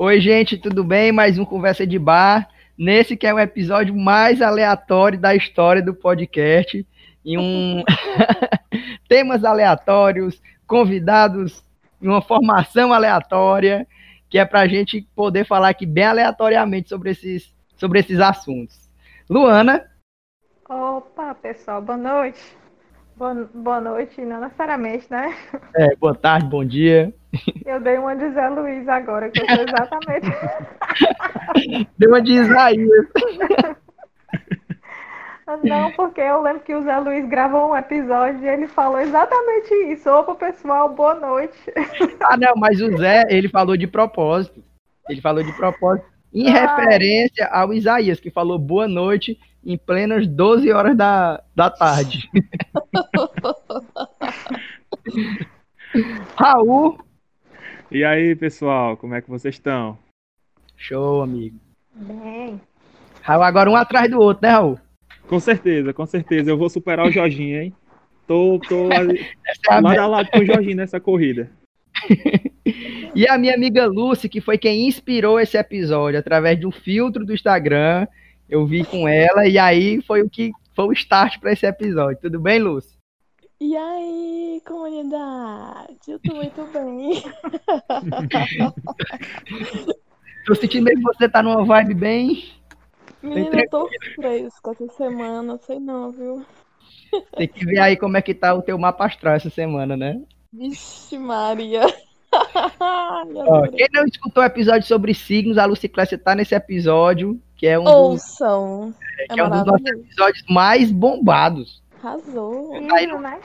Oi, gente, tudo bem? Mais um Conversa de Bar. Nesse que é o episódio mais aleatório da história do podcast. E um temas aleatórios, convidados uma formação aleatória, que é para a gente poder falar aqui bem aleatoriamente sobre esses, sobre esses assuntos. Luana. Opa, pessoal, boa noite. Boa, boa noite, não necessariamente, né? É, boa tarde, bom dia. Eu dei uma de Zé Luiz agora, que eu sou exatamente. Deu uma de Isaías. Não, porque eu lembro que o Zé Luiz gravou um episódio e ele falou exatamente isso. Opa, pessoal, boa noite. Ah, não, mas o Zé, ele falou de propósito. Ele falou de propósito em Ai. referência ao Isaías, que falou boa noite em plenas 12 horas da, da tarde. Raul. E aí, pessoal, como é que vocês estão? Show, amigo. Bem. Raul, agora um atrás do outro, né, Raul? Com certeza, com certeza. Eu vou superar o Jorginho, hein? Tô, tô é lado a lado com o Jorginho nessa corrida. e a minha amiga Lucy, que foi quem inspirou esse episódio, através de um filtro do Instagram, eu vi com ela, e aí foi o que foi o start para esse episódio. Tudo bem, Lucy? E aí, comunidade? Eu tô muito bem. tô sentindo que você tá numa vibe bem Menina, eu tô fresca essa semana, sei não, viu? Tem que ver aí como é que tá o teu mapa astral essa semana, né? Vixe, Maria. Ó, quem não escutou o episódio sobre signos, a Lucy Clécia tá nesse episódio, que é um Ouçam. Dos, é, que é, é um dos nossos episódios mais bombados. Arrasou. Tá aí no, né?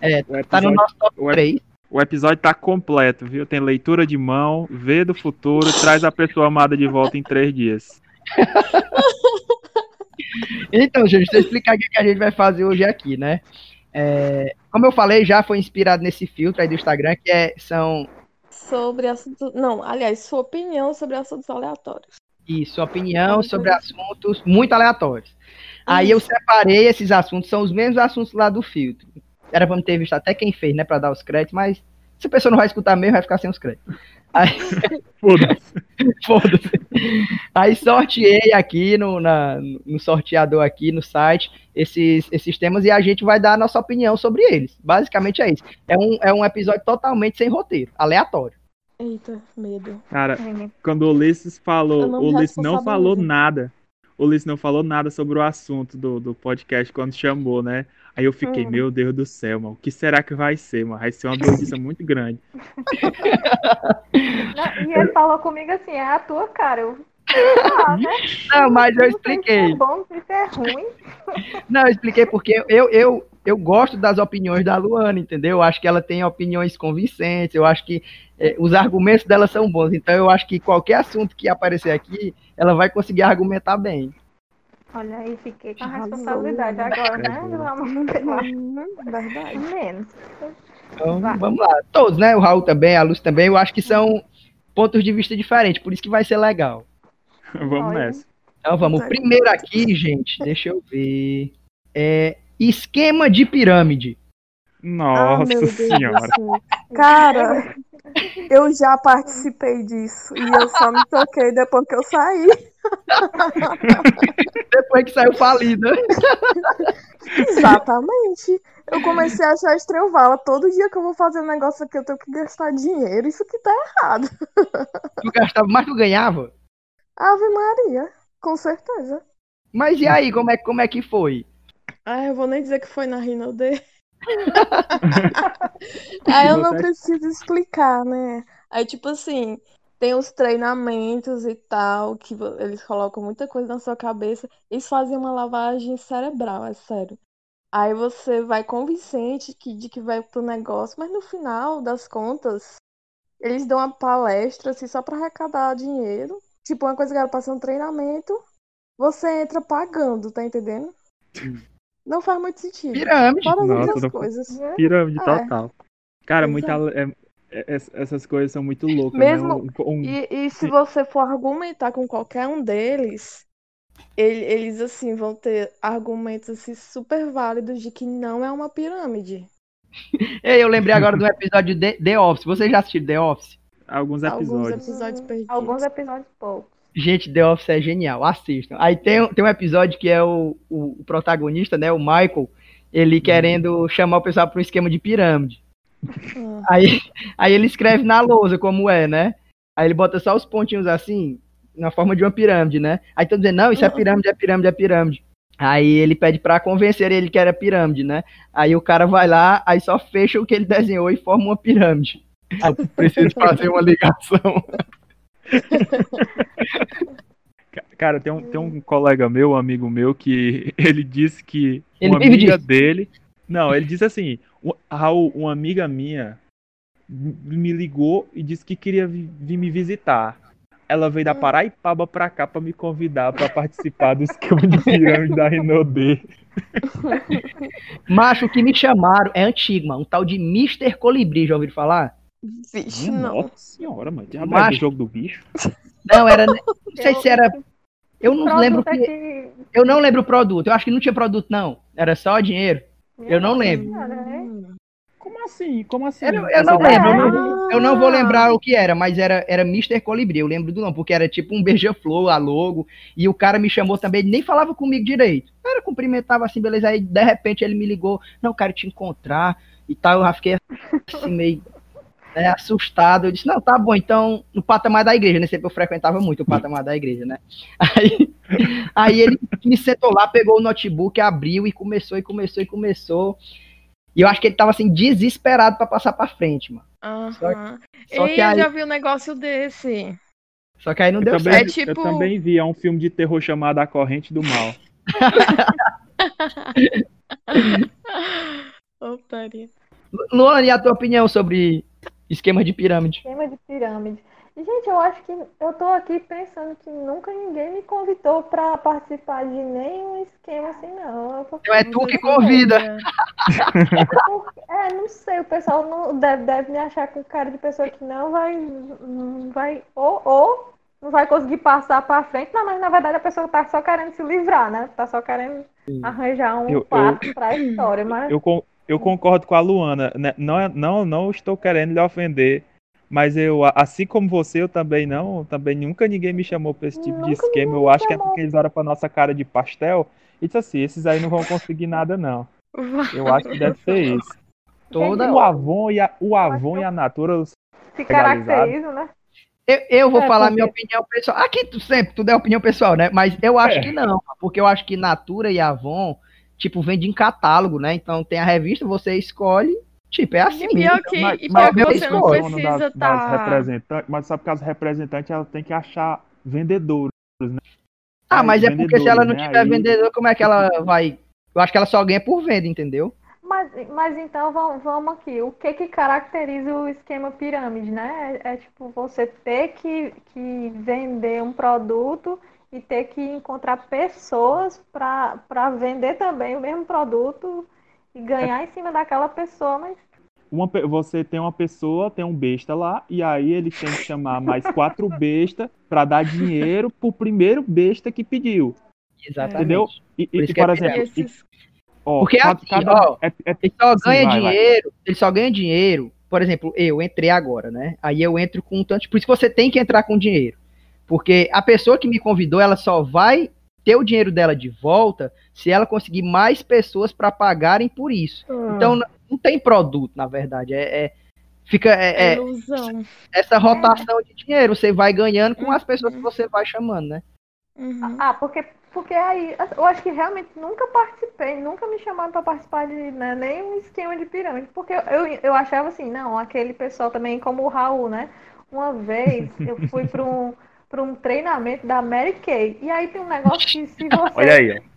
É, episódio, tá no nosso top 3. O episódio tá completo, viu? Tem leitura de mão, vê do futuro, traz a pessoa amada de volta em três dias. então, gente, deixa eu explicar o que a gente vai fazer hoje aqui, né? É, como eu falei, já foi inspirado nesse filtro aí do Instagram, que é, são. Sobre assuntos. Não, aliás, sua opinião sobre assuntos aleatórios. Isso, opinião sobre assuntos muito aleatórios. Aí eu separei esses assuntos, são os mesmos assuntos lá do filtro. Era pra me ter visto até quem fez, né, pra dar os créditos, mas se a pessoa não vai escutar mesmo, vai ficar sem os créditos. Aí... Foda-se. Foda-se. Aí sorteei aqui no, na, no sorteador aqui no site esses, esses temas e a gente vai dar a nossa opinião sobre eles. Basicamente é isso. É um, é um episódio totalmente sem roteiro, aleatório. Eita, medo. Cara, quando o Ulisses falou, o Ulisses não falou nada. O Ulisses não falou nada sobre o assunto do, do podcast quando chamou, né? Aí eu fiquei, hum. meu Deus do céu, mano, o que será que vai ser, mano? Vai ser uma doença muito grande. Não, e ele falou comigo assim, é a tua cara. Eu... Ah, né? Não, mas eu expliquei. Isso é bom, isso é ruim. Não, eu expliquei porque eu, eu, eu gosto das opiniões da Luana, entendeu? Eu acho que ela tem opiniões convincentes, eu acho que é, os argumentos dela são bons, então eu acho que qualquer assunto que aparecer aqui, ela vai conseguir argumentar bem. Olha aí, fiquei com a responsabilidade agora, né? Verdade. Menos. Então, vamos lá. Todos, né? O Raul também, a Luz também, eu acho que são pontos de vista diferentes, por isso que vai ser legal. vamos nessa. Então vamos. Primeiro aqui, gente, deixa eu ver. É esquema de pirâmide. Nossa ah, senhora. Cara, eu já participei disso e eu só me toquei depois que eu saí. depois que saiu falida. Exatamente. Eu comecei a achar estranho vala. Todo dia que eu vou fazer um negócio aqui, eu tenho que gastar dinheiro. Isso que tá errado. Tu gastava mais que tu ganhava? Ave Maria, com certeza. Mas e aí, como é, como é que foi? Ah, eu vou nem dizer que foi na Rinode. Aí eu não preciso explicar, né? Aí, tipo assim, tem os treinamentos e tal, que eles colocam muita coisa na sua cabeça. Eles fazem uma lavagem cerebral, é sério. Aí você vai convincente que, de que vai pro negócio, mas no final das contas, eles dão uma palestra assim, só para arrecadar dinheiro. Tipo, uma coisa que era passar um treinamento, você entra pagando, tá entendendo? Não faz muito sentido. Pirâmide. Fora Nossa, não... coisas. Pirâmide é. total. Cara, muita, é, é, essas coisas são muito loucas. Né? Mesmo, né? um, um... E, e, se você for argumentar com qualquer um deles, ele, eles assim vão ter argumentos assim, super válidos de que não é uma pirâmide. Ei, eu lembrei agora do episódio de The Office. Você já assistiu The Office? alguns episódios. Alguns episódios perdidos. Alguns episódios poucos. Gente, The Office é genial, assistam. Aí tem, tem um episódio que é o, o, o protagonista, né, o Michael, ele Uhum. querendo chamar o pessoal para um esquema de pirâmide. Hum. Aí, aí ele escreve na lousa como é, né? Aí ele bota só os pontinhos assim, na forma de uma pirâmide, né? Aí estão dizendo, não, isso é pirâmide, é pirâmide, é pirâmide. Aí ele pede pra convencer ele que era pirâmide, né? Aí o cara vai lá, aí só fecha o que ele desenhou e forma uma pirâmide. Eu preciso fazer uma ligação. Ca- Cara, tem um, tem um colega meu, um amigo meu, que ele disse que Ele uma amiga disso. dele. Não, ele disse assim: "O- Raul, uma amiga minha me ligou e disse que queria vi- vir me visitar. Ela veio da Paraipaba pra cá pra me convidar pra participar do esquema de pirâmide da Rinodê. Macho, o que me chamaram é antigo, mano. Um tal de Mr. Colibri, já ouviram falar? Vixe, Minha não. Nossa senhora, mano. Já jogo do bicho? Não, era. Não sei se era. Eu não lembro é que. Eu não lembro o produto. Eu acho que não tinha produto, não. Era só dinheiro. Eu não lembro. Hum. Como assim? Como assim? Eu, eu não lembro. Eu não, eu não vou lembrar o que era, mas era, era Mr. Colibri. Eu lembro do nome, porque era tipo um beija-flor, a logo. E o cara me chamou também, ele nem falava comigo direito. O cara cumprimentava assim, beleza. Aí de repente ele me ligou: Não, quero te encontrar e tal. Eu já fiquei assim, meio né, assustado. Eu disse: Não, tá bom, então no patamar da igreja, né? Sempre eu frequentava muito o patamar da igreja, né? Aí, aí ele me sentou lá, pegou o notebook, abriu e começou, e começou, e começou. E eu acho que ele tava assim, desesperado pra passar pra frente, mano. Aham. Só Ei, que eu aí- já vi um negócio desse. Só que aí não Eu deu também, certo. É tipo- eu também vi, é um filme de terror chamado A Corrente do Mal. Otaria. Luana, e a tua opinião sobre esquema de pirâmide? Esquema de pirâmide. E, Gente, eu acho que eu tô aqui pensando que nunca ninguém me convidou pra participar de nenhum esquema assim, não. Eu- Então é tu que convida. É, não sei, o pessoal não deve, deve me achar com cara de pessoa que não vai, não vai ou, ou não vai conseguir passar pra frente, não, mas na verdade a pessoa tá só querendo se livrar, né? Tá só querendo arranjar um Eu- eu- fato pra história, mas Eu, eu concordo com a Luana. né? Não, é- não, não estou querendo lhe ofender. Mas eu, assim como você, eu também não, também nunca ninguém me chamou pra esse tipo de Nunca esquema. ninguém Eu acho que é porque eles olham pra nossa cara de pastel e disse assim, esses aí não vão conseguir nada, não. Eu acho que deve ser isso. Toda. O Avon e a, o Avon e a Natura, se legalizado. caracteriza, né? Eu, eu vou É, falar porque- minha opinião pessoal. Aqui tu, sempre tudo é opinião pessoal, né? Mas eu acho É. que não, porque eu acho que Natura e Avon, tipo, vende em catálogo, né? Então tem a revista, você escolhe, tipo, é assim. E pior que, Mas- e mas pior que você não escolho. dono precisa estar. representantes, mas sabe que as representantes ela tem que achar vendedores. Ah, mas é porque se ela não né? tiver Aí- vendedor, como é que ela vai. Eu acho que ela só ganha por venda, entendeu? Mas, mas então vamos, vamos aqui. O que que caracteriza o esquema pirâmide, né? É, é tipo você ter que, que vender um produto e ter que encontrar pessoas para vender também o mesmo produto e ganhar em cima daquela pessoa, mas Uma, você tem uma pessoa, tem um besta lá, e aí ele tem que chamar mais quatro bestas pra dar dinheiro pro primeiro besta que pediu. Exatamente. Entendeu? E, Por e- é por pirâmide. exemplo, e- Esses... ó, Porque cada- assim, cada- ó, é- é- Ele só Sim, ganha vai, vai. dinheiro, ele só ganha dinheiro. Por exemplo, eu entrei agora, né? Aí eu entro com tanto. Por isso que você tem que entrar com dinheiro. Porque a pessoa que me convidou, ela só vai ter o dinheiro dela de volta se ela conseguir mais pessoas para pagarem por isso. Então n- não tem produto, na verdade. É, é- fica é- É ilusão. essa rotação de dinheiro. Você vai ganhando com as pessoas que você vai chamando, né? Uhum. Ah, porque, porque aí eu acho que realmente nunca participei, nunca me chamaram para participar de né, nenhum esquema de pirâmide, porque eu, eu, eu achava assim, não, aquele pessoal também como o Raul, né? Uma vez eu fui para um, para um treinamento da Mary Kay, e aí tem um negócio que se você Olha aí, ó.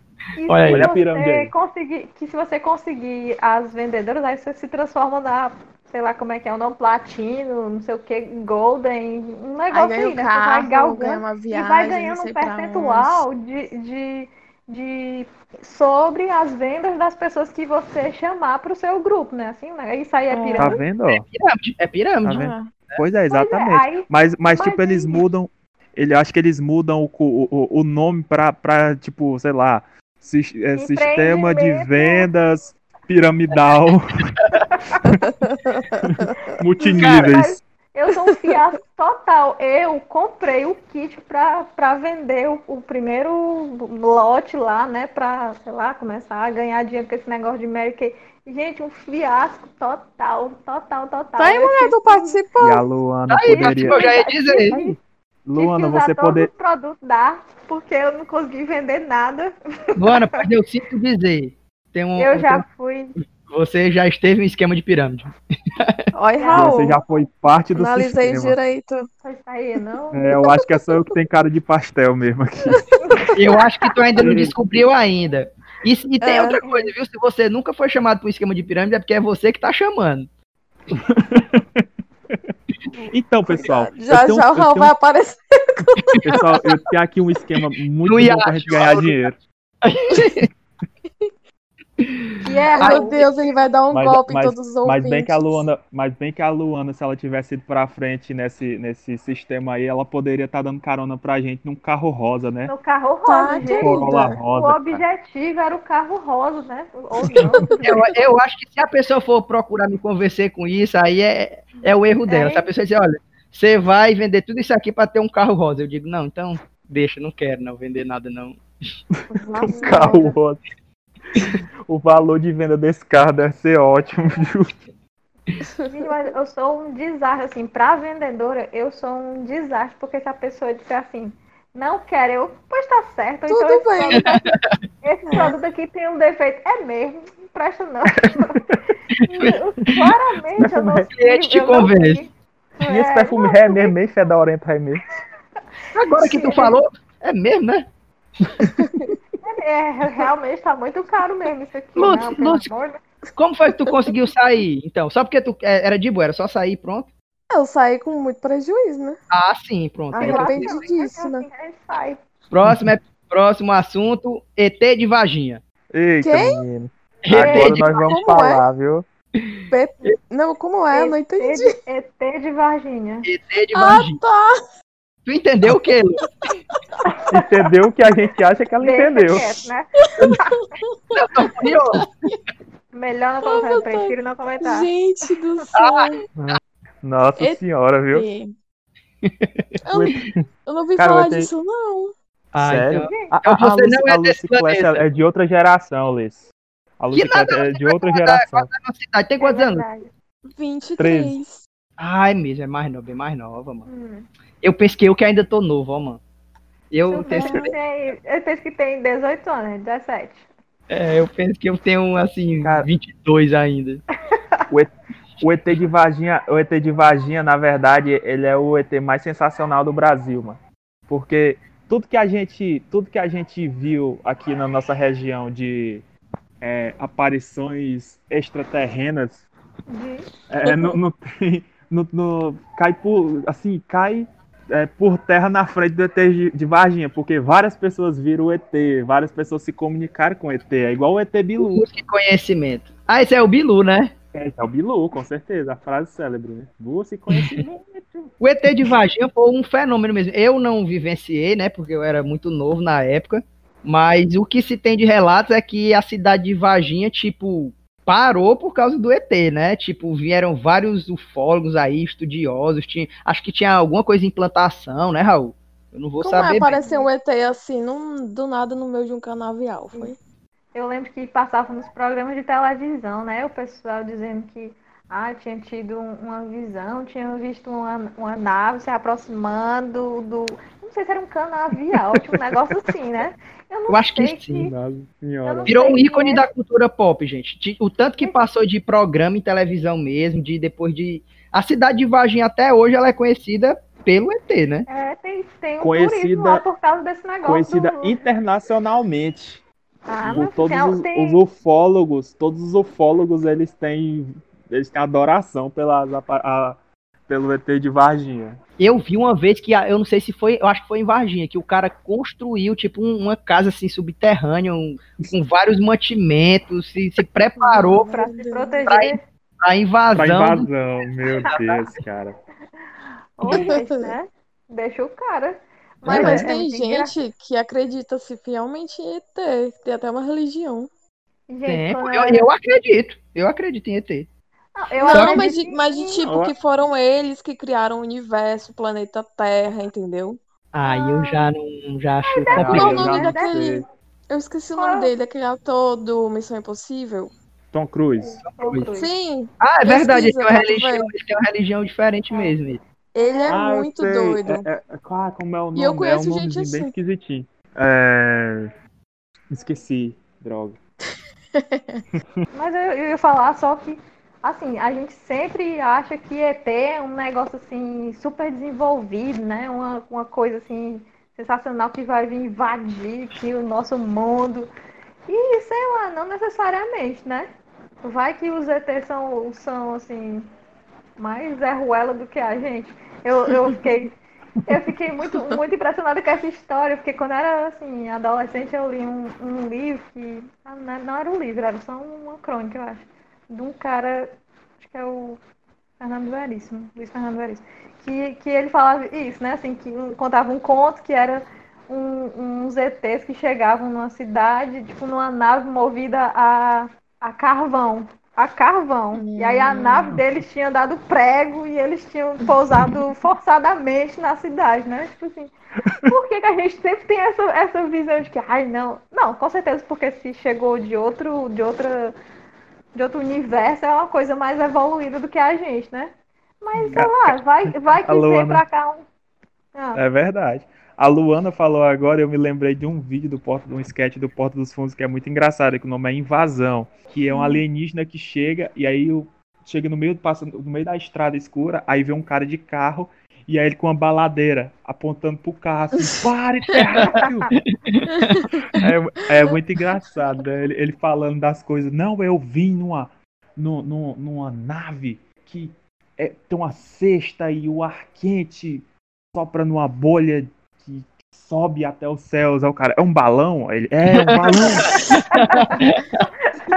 Olha aí. Olha a pirâmide aí. conseguir, que se você conseguir as vendedoras, aí você se transforma na, sei lá como é que é o nome, platino, não sei o que, golden, um Aí negócio aí, o né? Você vai carro, galgando ganha uma e viagem, vai ganhando um percentual de, de, de sobre as vendas das pessoas que você chamar para o seu grupo, né? Assim, né? Isso aí é É. Tá pirâmide. vendo, ó? Pirâmide, é Tá pirâmide. vendo? onde. Pois é, Pois é, exatamente. aí, Mas, mas, mas tipo, eles aí- mudam. Ele acho que eles mudam o, o, o- nome pra, pra, tipo, sei lá, sis- é, sistema de vendas piramidal multiníveis. Eu sou um fiasco total. Eu comprei o kit para vender o, o, primeiro lote lá, né? Para, sei lá, começar a ganhar dinheiro com esse negócio de Mary Kay. Gente, um fiasco total, total, total. Tá aí, mulher, tu participou. E a Luana Aí, poderia... eu já ia dizer. Tive Luana, você poder... os produtos da, porque eu não consegui vender nada. Luana, mas eu sinto dizer. Tem um, Eu já tem- fui. Você já esteve em esquema de pirâmide. Olha, Raul. Você já foi parte do Analisei sistema. direito. Foi sair, não? É, eu acho que é só eu que tenho cara de pastel mesmo aqui. Eu acho que tu ainda não descobriu ainda. E, e tem É. outra coisa, viu? Se você nunca foi chamado para um esquema de pirâmide, é porque é você que tá chamando. Então, pessoal, Já tenho, já o Raul tenho- vai aparecer. pessoal, eu tenho aqui um esquema muito No bom pra iate, gente ganhar dinheiro. E é, Ai, meu Deus, ele vai dar um Mas- golpe mas- em todos os ouvintes. Mas bem que a Luana, mas bem que a Luana, se ela tivesse ido pra frente nesse, nesse sistema aí, ela poderia estar dando carona pra gente num carro rosa, né? no carro rosa, Tá, gente. Corolla rosa. O cara. objetivo era o carro rosa, né? Ou não. Eu, eu acho que se a pessoa for procurar me convencer com isso, aí é, é o erro dela. É. Se a pessoa dizer, olha, você vai vender tudo isso aqui para ter um carro rosa, eu digo, não, então deixa, não quero não vender nada não. Um carro rosa. O valor de venda desse carro deve ser ótimo, viu? Gente, mas eu sou um desastre, assim, pra vendedora, eu sou um desastre, porque se a pessoa disser assim, não quero, eu, pois tá certo, Tudo então esse, bem. produto, esse produto aqui tem um defeito. É mesmo, não presta não. Claramente eu não cliente te eu não convence. sei. E esse É, perfume não, é mesmo, meio fedorento é mesmo. Agora que tu falou, é mesmo, né? É, realmente tá muito caro mesmo isso aqui. Amor de Como foi que tu conseguiu sair? Então, só porque tu é, era de boa, era só sair e pronto? Eu saí com muito prejuízo, né? Ah, sim, pronto. Ah, Aí eu eu tô- Depende que disso, assim, né? a gente sai. Próximo, é, próximo assunto, ET de vaginha. Eita, Quem? menino. ET Agora de nós vamos Como é? falar, viu? Pe- Não, como é? Eu não entendi. ET de, ET de Varginha. ET de Ah, vaginha. tá. Tu entendeu o Lu? Entendeu o que a gente acha que ela Deixa entendeu. quieto, né? Eu tô curioso. Melhor não Ah, comentar, eu prefiro não comentar. Gente do céu. Nossa ET. senhora, viu? Eu, eu não ouvi Cara, falar vai ter- disso, não. Ah, Sério? então- A, Então a, a, você Lucy- não é a desse Luciclete planeta. é de outra geração, Liz. A Que nada, é de outra vai geração. Qual é a nossa idade? Tem quantos É anos? verdade. 23. Ai, mesmo, é mais nova, bem mais nova, mano. Hum. Eu pesquei o que ainda tô novo, ó, mano. Eu, Tu tenho, tem- tem- Eu penso que tem 18 anos, 17. é, eu penso que eu tenho, assim, Cara. 22 ainda. O ET de Varginha, o ET de Varginha, na verdade, ele é o ET mais sensacional do Brasil, mano. Porque tudo que a gente, tudo que a gente viu aqui na nossa região de é, aparições extraterrenas, De... é, não, não tem, não- não- cai por, assim, cai é, por terra na frente do ET de, Varginha, porque várias pessoas viram o ET, várias pessoas se comunicaram com o ET, é igual o ET Bilu. Busque conhecimento. Ah, esse é o Bilu, né? É, é o Bilu, com certeza, a frase célebre, né? Busque conhecimento. O ET de Varginha foi um fenômeno mesmo. Eu não vivenciei, né? Porque eu era muito novo na época. Mas o que se tem de relatos é que a cidade de Varginha, tipo, parou por causa do ET, né? Tipo, vieram vários ufólogos aí, estudiosos. Tinha, acho que tinha alguma coisa em plantação, né, Raul? Eu não vou Como é saber. bem. aparecer um ET assim, num- do nada no meio de um canavial? Foi? Eu lembro que passava nos programas de televisão, né? O pessoal dizendo que ah, tinha tido um- uma visão, tinha visto uma, uma nave se aproximando do. Não sei se era um canavial, tinha um negócio assim, né? Eu, Eu acho que sei sim. Virou um ícone é. da cultura pop, gente. O tanto que passou de programa em televisão mesmo, de depois de. A cidade de Varginha até hoje ela é conhecida pelo ET, né? É, tem, tem um Conhecida- turismo lá por causa desse negócio. Conhecida do- internacionalmente. Ah, Por mas todos tem- os, tem- os ufólogos, todos os ufólogos, eles têm, eles têm adoração pelas, apa- a- pelo ET de Varginha. Eu vi uma vez que, eu não sei se foi, eu acho que foi em Varginha, que o cara construiu, tipo, um- uma casa, assim, subterrânea, um- com vários mantimentos, se, se preparou pra se proteger. pra invasão. Pra invasão, meu Deus, cara. Gente, né? Deixa o cara. Mas, É, mas é tem engra- gente que acredita-se fielmente em ET. Tem até uma religião. Gente, Tem, eu, eu acredito, eu acredito em ET. Eu não, mas de, mas de tipo que foram eles que criaram o universo, o planeta Terra, entendeu? Ah, eu já não já acho é, Qual é o nome daquele? Eu esqueci o nome dele, aquele ator do Missão Impossível. Tom Cruise. Sim. Ah, é verdade, ele tem, uma religião, ele tem uma religião diferente mesmo. Ele é ah, muito doido. É, é, ah, como é o nome? E eu conheço é um gente assim. bem esquisitinho. É... Esqueci, droga. Mas eu, eu ia falar só que assim, a gente sempre acha que ET é um negócio assim super desenvolvido, né? Uma, uma coisa assim sensacional que vai vir invadir aqui o nosso mundo. E sei lá, não necessariamente, né? Vai que os ET são, são assim mais Zé Ruela do que a gente. Eu, eu fiquei eu fiquei muito, muito impressionada com essa história, porque quando era assim, adolescente eu li um, um livro que. Ah, não era um livro, era só uma crônica, eu acho de um cara, acho que é o Fernando Veríssimo, Luiz Fernando Veríssimo, que, que ele falava isso, né? Assim, que contava um conto que era um, uns ETs que chegavam numa cidade, tipo, numa nave movida a, a carvão. A carvão. Hum. E aí a nave deles tinha dado prego e eles tinham pousado forçadamente na cidade, né? Tipo assim, por que, que a gente sempre tem essa, essa visão de que, ai, não. Não, com certeza, porque se chegou de outro, de outra de outro universo é uma coisa mais evoluída do que a gente, né? Mas sei lá, vai, vai que vem pra cá um. Ah. É verdade. A Luana falou agora, eu me lembrei de um vídeo do Porto, de um sketch do Porto dos Fundos que é muito engraçado, que o nome é Invasão, que é um alienígena que chega e aí chega no meio, passa no meio da estrada escura, aí vê um cara de carro e aí ele com uma baladeira apontando pro carro assim, pare, terráqueo! é, é muito engraçado, né? ele, ele, falando das coisas. Não, eu vim numa, numa, numa nave que é, tem uma cesta e o ar quente sopra numa bolha que sobe até os céus. Aí o cara, é um balão? Ele, é, um balão!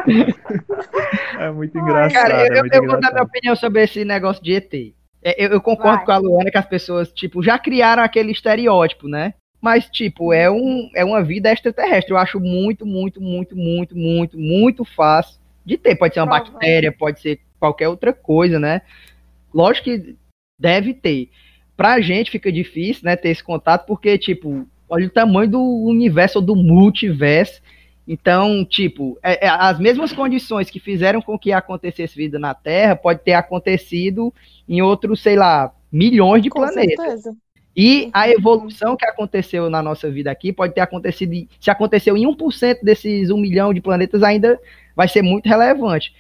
é muito engraçado. Cara, eu, é muito eu vou dar minha opinião sobre esse negócio de ET. É, eu, eu concordo Vai. com a Luana que as pessoas, tipo, já criaram aquele estereótipo, né? Mas, tipo, é, um, é uma vida extraterrestre. Eu acho muito, muito, muito, muito, muito, muito fácil de ter. Pode ser uma bactéria, pode ser qualquer outra coisa, né? Lógico que deve ter. Pra gente fica difícil, né, ter esse contato, porque, tipo, olha o tamanho do universo, ou do multiverso, então, tipo, é, é, as mesmas condições que fizeram com que acontecesse vida na Terra pode ter acontecido em outros, sei lá, milhões de com planetas. Certeza. E a evolução que aconteceu na nossa vida aqui pode ter acontecido, se aconteceu em 1% desses 1 milhão de planetas, ainda vai ser muito relevante.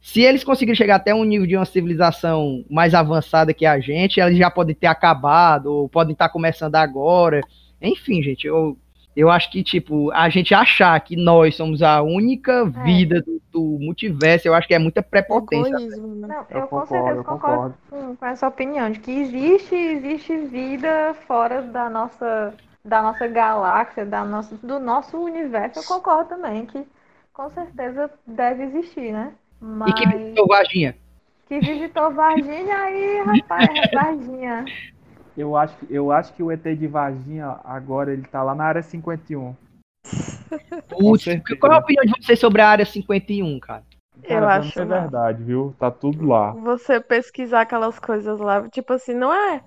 Se eles conseguirem chegar até um nível de uma civilização mais avançada que a gente, eles já podem ter acabado, ou podem estar começando agora. Enfim, gente, eu eu acho que, tipo, a gente achar que nós somos a única é. vida do, do, multiverso, eu acho que é muita prepotência. Né? Não, eu, eu com certeza concordo, concordo com essa opinião, de que existe, existe vida fora da nossa, da nossa galáxia, da nossa, do nosso universo. Eu concordo também que com certeza deve existir, né? Mas... E que visitou Varginha? Que visitou Varginha aí, rapaz, Varginha. Eu acho, eu acho que o ET de Varginha agora ele tá lá na área 51. Putz, qual é a opinião de você sobre a área 51, cara? Cara, eu acho. É verdade, viu? Tá tudo lá. Você pesquisar aquelas coisas lá, tipo assim, não é.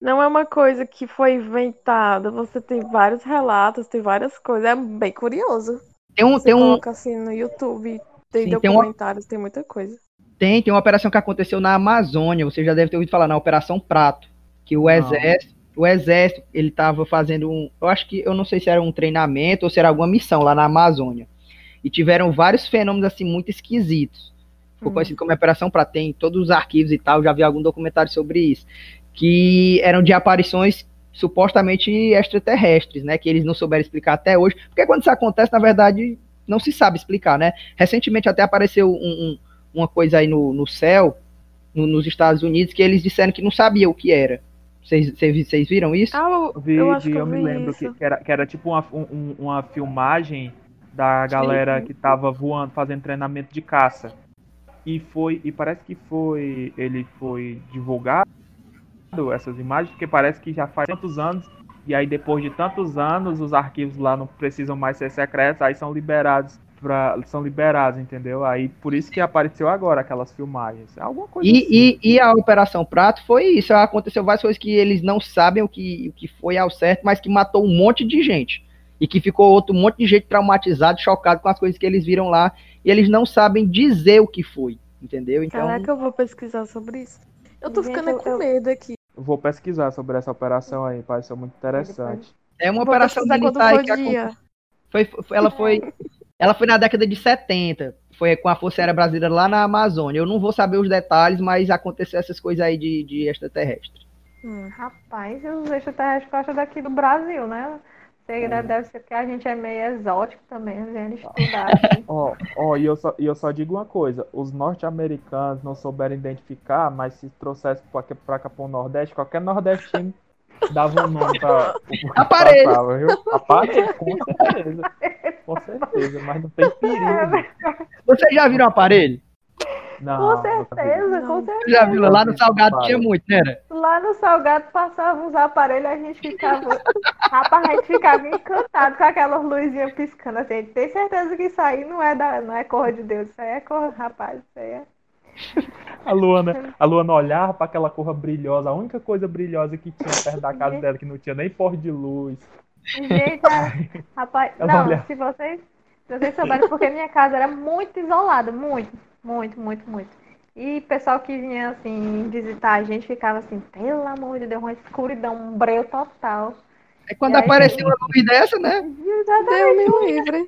Não é uma coisa que foi inventada. Você tem vários relatos, tem várias coisas. É bem curioso. Tem um. Você tem coloca um... assim no YouTube, tem Sim, documentários, tem, uma... tem muita coisa. Tem, tem uma operação que aconteceu na Amazônia. Você já deve ter ouvido falar na Operação Prato que o exército, o exército, ele estava fazendo um, eu acho que eu não sei se era um treinamento ou se era alguma missão lá na Amazônia. E tiveram vários fenômenos assim muito esquisitos. Ficou hum. conhecido como Operação para tem todos os arquivos e tal, já vi algum documentário sobre isso, que eram de aparições supostamente extraterrestres, né, que eles não souberam explicar até hoje, porque quando isso acontece, na verdade, não se sabe explicar, né? Recentemente até apareceu um, um, uma coisa aí no, no céu, no, nos Estados Unidos, que eles disseram que não sabia o que era. Vocês viram isso? Ah, eu, vi, eu, acho que eu, eu me lembro que, que, era, que era tipo uma, um, uma filmagem da galera Sim. que tava voando, fazendo treinamento de caça. E foi, e parece que foi, ele foi divulgado essas imagens, porque parece que já faz tantos anos, e aí depois de tantos anos os arquivos lá não precisam mais ser secretos, aí são liberados pra, são liberados, entendeu? Aí por isso que apareceu agora aquelas filmagens. Alguma coisa E, assim. e, e a Operação Prato foi isso. Aconteceu várias coisas que eles não sabem o que, o que foi ao certo, mas que matou um monte de gente. E que ficou outro monte de gente traumatizado, chocado com as coisas que eles viram lá. E eles não sabem dizer o que foi. Entendeu? Então. Caraca, eu vou pesquisar sobre isso. Eu tô Gente, ficando eu- com eu- medo aqui. Vou pesquisar sobre essa operação aí, pareceu muito interessante. É uma Vou operação militar que foi, foi- ela foi ela foi na década de 70 foi com a Força Aérea Brasileira lá na Amazônia eu não vou saber os detalhes mas aconteceu essas coisas aí de, de extraterrestre Hum. Rapaz, os extraterrestres gostam daqui do Brasil, né? É. Deve, ser porque a gente é meio exótico também, vendo estudar aqui. Ó, ó, e eu só, e eu só digo uma coisa: os norte-americanos não souberam identificar, mas se trouxesse pra, cá- pra cá pro Nordeste, qualquer nordestino dava um nome pra. que Aparelho. passava, viu? Aparelho, com certeza. Com certeza, mas não tem perigo. vocês já viram o aparelho Não, Com certeza, com certeza. já viram lá no Salgado tinha muito né era? Lá no Salgado passavam uns aparelhos, a gente ficava. Rapaz, a gente ficava encantado com aquelas luzinhas piscando assim. Tem certeza que isso aí não é, da, não é cor de Deus, isso aí é cor, rapaz, isso aí é. A Luana, a Luana olhava pra aquela cor brilhosa, a única coisa brilhosa que tinha perto da casa dela, que não tinha nem pôr de luz. Gente, rapaz, Ela não, olha- se vocês, se vocês souberem, porque minha casa era muito isolada, muito, muito, muito, muito. E o pessoal que vinha assim visitar a gente ficava assim, pelo amor de Deus, uma escuridão, um breu total. É quando aí- apareceu uma luz dessa né Deus me livre.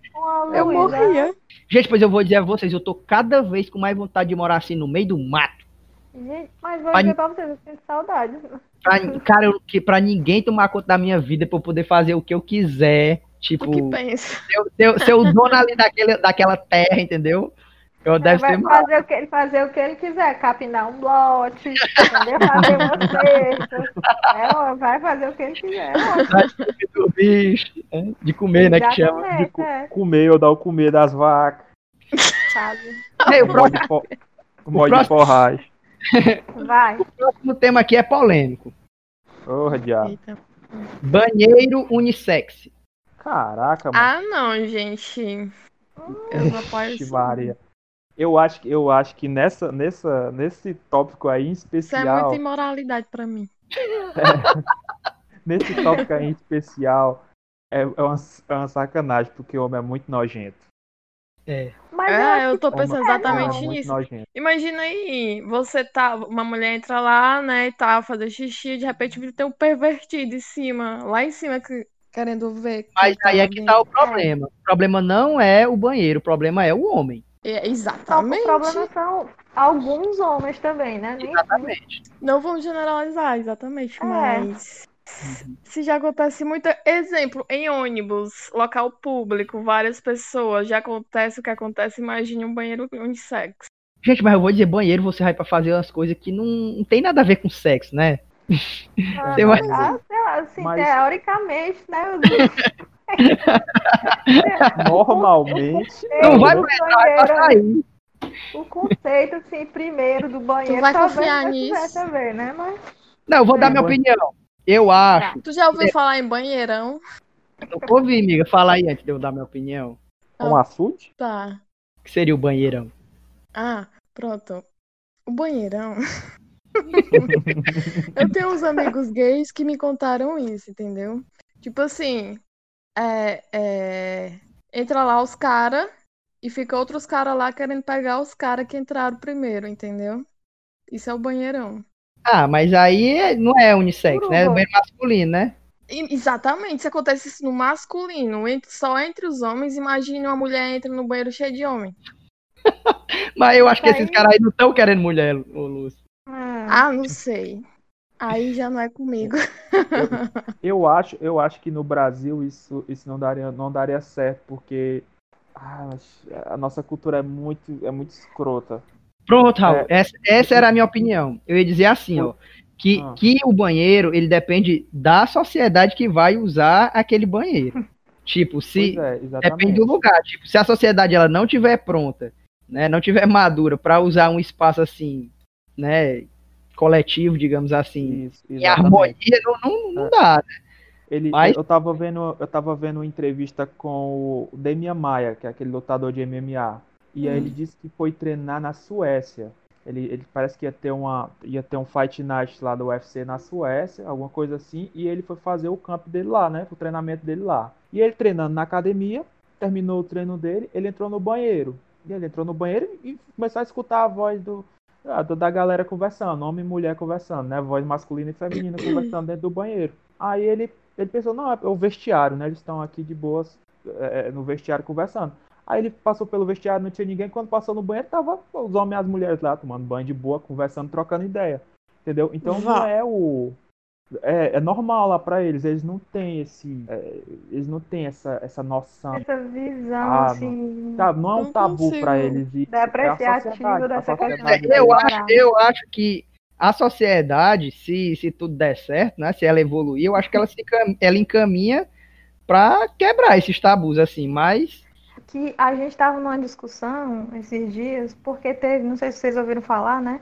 Eu luz, né? morria. gente pois eu vou dizer a vocês eu tô cada vez com mais vontade de morar assim no meio do mato Gente, mas vou Pra- dizer pra vocês, eu sinto saudade. pra, cara eu, que para ninguém tomar conta da minha vida pra eu poder fazer o que eu quiser tipo O que pensa? ser, ser, ser o dono ali daquele, daquela terra entendeu eu deve vai fazer o, que ele, fazer o que ele quiser, capinar um lote, entendeu? fazer uma cesta. É, ó, vai fazer o que ele quiser. do bicho, né? de comer, né, que chama. Co- é, Comer ou dar o comer das vacas. sabe? Ei, o O próximo, o próximo- forragem. Vai. próximo tema aqui é polêmico. Porra, diabo. Eita. Banheiro unissex. Caraca, mano. Ah, não, gente. Eu não apoio isso. Maria. Eu acho, que- eu acho que nessa, nessa, nesse tópico aí em Isso é especial, muita imoralidade pra mim. nesse tópico aí em especial, é, é, uma, é uma sacanagem, porque o homem é muito nojento. Mas eu É, eu tô homem- pensando exatamente é muito nisso. nojento. Imagina aí, você tá, uma mulher entra lá, né, e tá fazendo xixi, de repente tem um pervertido em cima, lá em cima, que- querendo ver. Mas aí é que dentro. tá o problema. O problema não é o banheiro, o problema é o homem. É, que o exatamente. problema são alguns homens também, né? Nem Exatamente. Não vamos generalizar, exatamente, É. mas se já acontece muito, exemplo, em ônibus, local público, várias pessoas, já acontece o que acontece, imagine um banheiro unissex. Gente, mas eu vou dizer, banheiro você vai pra fazer umas coisas que não, não tem nada a ver com sexo, né? Ah, Você vai- ah, sei lá, assim, Mas- teoricamente, né? Normalmente, Não o vai conceito pra vai sair. O conceito, assim, primeiro do banheiro, vai talvez confiar não nisso? tivesse a ver, né? Mas Não, eu vou dar É. minha opinião. Eu acho. Tu já ouviu falar em banheirão? Eu ouvi, amiga, fala aí antes de eu dar minha opinião. um açude? Tá. O que seria o banheirão? Ah, pronto. O banheirão. Eu tenho uns amigos gays que me contaram isso, entendeu? Tipo assim, é, é, entra lá os caras e fica outros caras lá querendo pegar os caras que entraram primeiro, entendeu? Isso é o banheirão. Ah, mas aí não é unissex, né? É banheiro masculino, né? E- exatamente, se acontece isso no masculino, entre- só entre os homens, imagine uma mulher entra no banheiro cheio de homem. Mas eu acho que Aí- esses caras aí não estão querendo mulher, Lúcio. hum, Ah, não sei. Aí já não é comigo. Eu acho, eu acho que no Brasil isso, isso não daria, não daria certo, porque ah, a nossa cultura é muito, é muito escrota. Pronto, Raul. É. Essa, essa era a minha opinião. Eu ia dizer assim, ó. Que, Ah. que o banheiro, ele depende da sociedade que vai usar aquele banheiro. Tipo, se... É, Depende do lugar. Tipo, se a sociedade ela não tiver pronta, né, não tiver madura para usar um espaço assim, né, coletivo, digamos assim, Isso, exatamente. harmonia, não, não, não dá. né? Ele, Mas... eu, tava vendo, eu tava vendo uma entrevista com o Demian Maia, que é aquele lutador de MMA. E hum. aí ele disse que foi treinar na Suécia. Ele, ele parece que ia ter, uma, ia ter um Fight Night lá do UFC na Suécia, alguma coisa assim, e ele foi fazer o camp dele lá, né? O treinamento dele lá. E ele treinando na academia, terminou o treino dele, ele entrou no banheiro. E ele entrou no banheiro e começou a escutar a voz do, ah, da galera conversando, homem e mulher conversando, né? Voz masculina e feminina conversando dentro do banheiro. Aí ele, ele pensou, não, é o vestiário, né? Eles estão aqui de boas é, no vestiário conversando. Aí ele passou pelo vestiário, não tinha ninguém. Quando passou no banheiro, tava os homens e as mulheres lá tomando banho de boa, conversando, trocando ideia. Entendeu? Então não é o. É, é normal lá para eles, eles não têm esse. É, eles não têm essa, essa noção. Essa visão, ah, assim. Não, não é um tabu para eles. É apreciativo dessa questão. Eu acho, eu acho que a sociedade, se, se tudo der certo, né? Se ela evoluir, eu acho que ela, se, ela encaminha para quebrar esses tabus, assim, mas que a gente estava numa discussão esses dias, porque teve, não sei se vocês ouviram falar, né?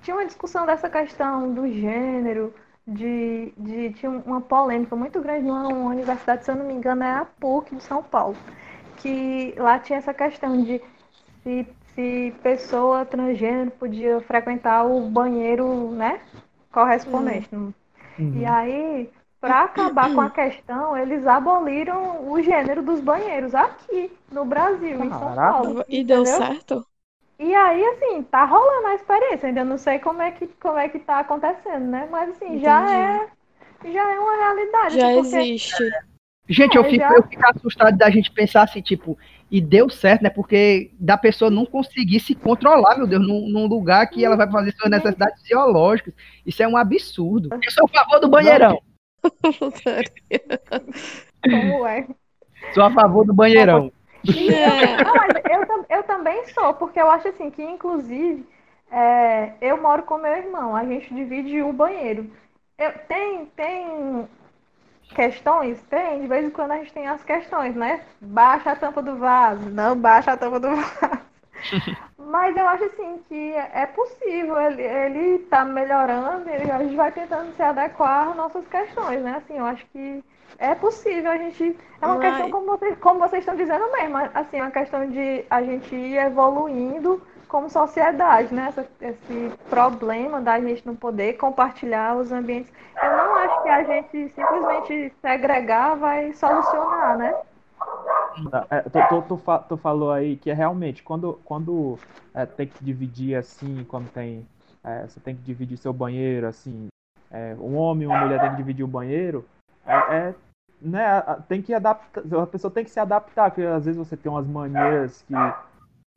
Tinha uma discussão dessa questão do gênero, de, de tinha uma polêmica muito grande numa universidade, se eu não me engano, é a PUC de São Paulo, que lá tinha essa questão de se, se pessoa transgênero podia frequentar o banheiro, né? Correspondente. Uhum. E aí para acabar com a questão, eles aboliram o gênero dos banheiros aqui no Brasil, Caraca. em São Paulo. E deu certo? E aí, assim, tá rolando a experiência. Ainda não sei como é que, como é que tá acontecendo, né? Mas assim, Entendi. já é, já é uma realidade. Já porque... existe. Gente, é, eu, fico, já... eu fico assustado da gente pensar assim, tipo, e deu certo, né? Porque da pessoa não conseguir se controlar, meu Deus, num, num lugar que ela vai fazer suas necessidades fisiológicas. Isso é um absurdo. Eu sou a favor do banheirão. Como é? Sou a favor do banheirão. É. Não, mas eu, eu também sou, porque eu acho assim que, inclusive, é, eu moro com meu irmão, a gente divide o banheiro. Eu, tem, tem questões? Tem, de vez em quando a gente tem as questões, né? Baixa a tampa do vaso, não baixa a tampa do vaso. Mas eu acho assim que é possível, ele, ele tá melhorando, ele, a gente vai tentando se adequar às nossas questões, né? Assim, eu acho que é possível a gente. É uma Mas... questão como vocês, como vocês estão dizendo mesmo, assim, uma questão de a gente ir evoluindo como sociedade, né? Essa, esse problema da gente não poder compartilhar os ambientes. Eu não acho que a gente simplesmente segregar vai solucionar, né? É, tu, tu, tu, tu, falou aí que é realmente quando, quando é, tem que dividir assim, quando tem. É, você tem que dividir seu banheiro, assim. É, um homem e uma mulher tem que dividir o banheiro. É, é, né, tem que adaptar. A pessoa tem que se adaptar, porque às vezes você tem umas maneiras que,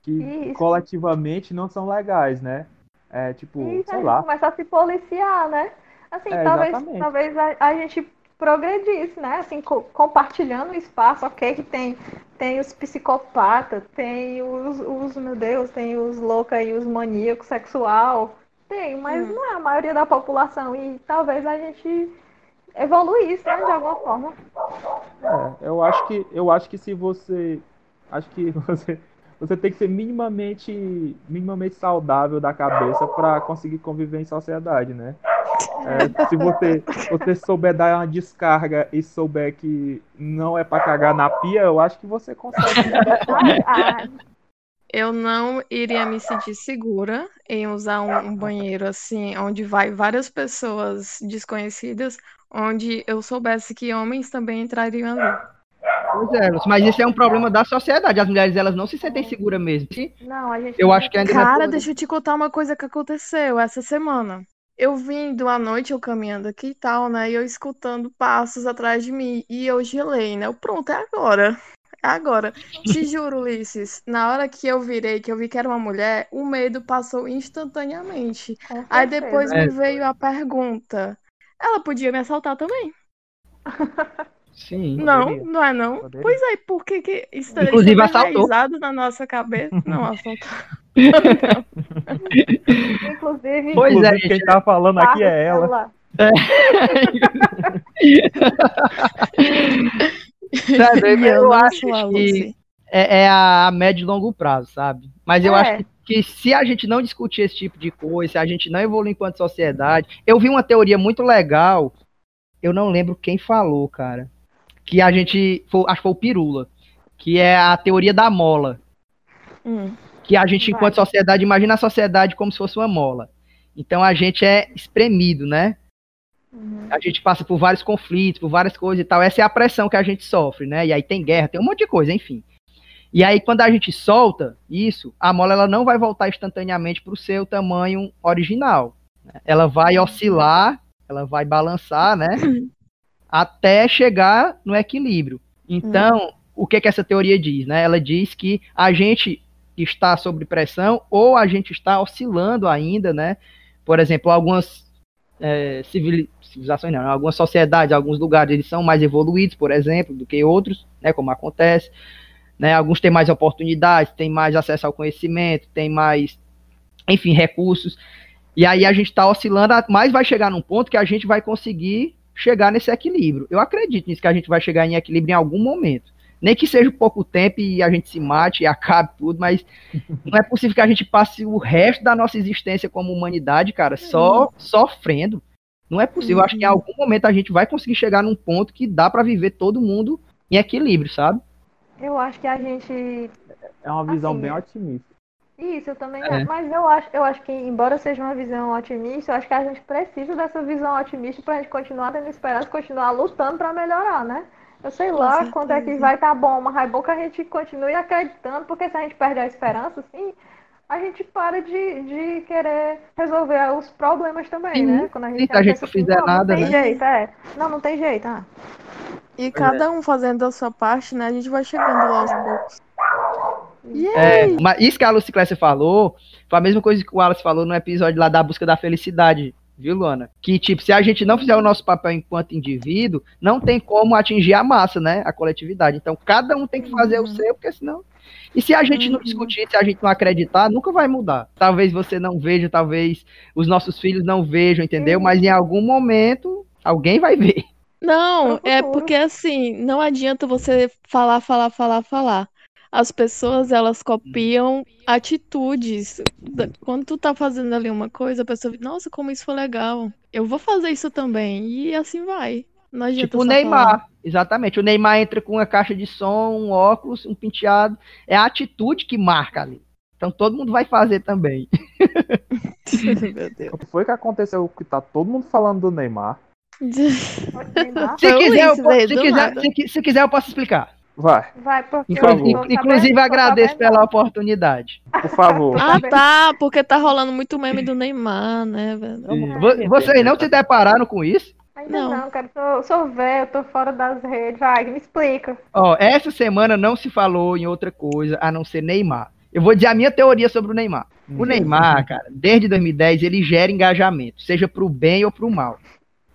que coletivamente não são legais, né? É tipo, Isso, sei lá. Começa a se policiar, né? Assim, talvez, talvez a, a gente progredisse, né? Assim, co compartilhando o espaço, ok, que tem, tem os psicopatas, tem os, os, meu Deus, tem os loucos aí, os maníacos sexual, tem, mas hum. não é a maioria da população e talvez a gente evoluísse, né, de alguma forma. É, eu acho que eu acho que se você acho que você você tem que ser minimamente minimamente saudável da cabeça para conseguir conviver em sociedade, né? É, se você, você souber dar uma descarga e souber que não é para cagar na pia, eu acho que você consegue. eu não iria me sentir segura em usar um, um, banheiro assim, onde vai várias pessoas desconhecidas, onde eu soubesse que homens também entrariam ali. Pois é, mas isso é um problema da sociedade. As mulheres elas não se sentem seguras mesmo. Não, a gente eu acho que ainda Cara, é deixa eu te contar uma coisa que aconteceu essa semana eu vindo à noite, eu caminhando aqui e tal, né? E eu escutando passos atrás de mim. E eu gelei, né? Eu, pronto, é agora. É agora. Te juro, Ulisses, na hora que eu virei, que eu vi que era uma mulher, o medo passou instantaneamente. Aí depois me veio a pergunta: ela podia me assaltar também? Sim. Não, poderia. não é não. Poderia. Pois é, por que que isso Inclusive assaltou. na nossa cabeça? Não, assaltou. Inclusive, pois é, Inclusive, quem tá falando aqui é ela. É. sabe, eu, eu acho que é, é, a médio e longo prazo, sabe? Mas eu é. acho que, que, se a gente não discutir esse tipo de coisa, se a gente não evoluir enquanto sociedade, eu vi uma teoria muito legal eu não lembro quem falou, cara. Que a gente. Foi, acho que foi o Pirula. Que é a teoria da mola. Hum. Que a gente, enquanto sociedade, imagina a sociedade como se fosse uma mola. Então a gente é espremido, né? Uhum. A gente passa por vários conflitos, por várias coisas e tal. Essa é a pressão que a gente sofre, né? E aí tem guerra, tem um monte de coisa, enfim. E aí, quando a gente solta isso, a mola ela não vai voltar instantaneamente para o seu tamanho original. Né? Ela vai oscilar, ela vai balançar, né? Até chegar no equilíbrio. Então, o que, que essa teoria diz? Né? Ela diz que a gente está sob pressão ou a gente está oscilando ainda, né? Por exemplo, algumas é, civilizações, não, algumas sociedades, alguns lugares, eles são mais evoluídos, por exemplo, do que outros, né? Como acontece. Né? Alguns têm mais oportunidades, têm mais acesso ao conhecimento, têm mais, enfim, recursos. E aí a gente está oscilando, mas vai chegar num ponto que a gente vai conseguir chegar nesse equilíbrio. Eu acredito nisso, que a gente vai chegar em equilíbrio em algum momento. Nem que seja pouco tempo e a gente se mate e acabe tudo, mas não é possível que a gente passe o resto da nossa existência como humanidade, cara, só uhum. sofrendo. Não é possível. Eu acho que em algum momento a gente vai conseguir chegar num ponto que dá para viver todo mundo em equilíbrio, sabe? Eu acho que a gente. É uma visão assim, bem otimista. Isso, eu também é. Mas eu acho, eu acho que, embora seja uma visão otimista, eu acho que a gente precisa dessa visão otimista pra gente continuar tendo esperança, continuar lutando para melhorar, né? Eu sei lá quando é que vai estar tá bom, mas é bom que a gente continue acreditando, porque se a gente perde a esperança, assim, a gente para de, de querer resolver os problemas também, Sim. né? Quando a gente, se a gente não fizer não, nada, não tem né? jeito, é. Não, não tem jeito, ah. E cada é. um fazendo a sua parte, né? A gente vai chegando lá aos poucos. É, mas isso que a Lucy Clécia falou foi a mesma coisa que o Wallace falou no episódio lá da busca da felicidade, viu, Luana? Que, tipo, se a gente não fizer o nosso papel enquanto indivíduo, não tem como atingir a massa, né? A coletividade. Então, cada um tem que fazer uhum. o seu, porque senão. E se a gente não uhum. discutir, se a gente não acreditar, nunca vai mudar. Talvez você não veja, talvez os nossos filhos não vejam, entendeu? Uhum. Mas em algum momento, alguém vai ver. Não, é porque assim, não adianta você falar, falar, falar, falar. As pessoas, elas copiam atitudes. Quando tu tá fazendo ali uma coisa, a pessoa nossa, como isso foi legal. Eu vou fazer isso também. E assim vai. Não adianta tipo o Neymar, falar. exatamente. O Neymar entra com uma caixa de som, um óculos, um penteado. É a atitude que marca ali. Então todo mundo vai fazer também. Meu Deus. O que foi que aconteceu que tá todo mundo falando do Neymar? se, quiser, eu posso, se, quiser, se, se, quiser, eu posso explicar. Vai. Vai, porque Inclusive, agradeço pela oportunidade. Por favor. Ah, tá, porque tá rolando muito meme do Neymar, né, velho? Vocês não se depararam com isso? Ainda não, não cara. Sou, sou velho, tô fora das redes. Vai, me explica. Ó, essa semana não se falou em outra coisa a não ser Neymar. Eu vou dizer a minha teoria sobre o Neymar. O Neymar, cara, desde 2010 ele gera engajamento, seja pro bem ou pro mal.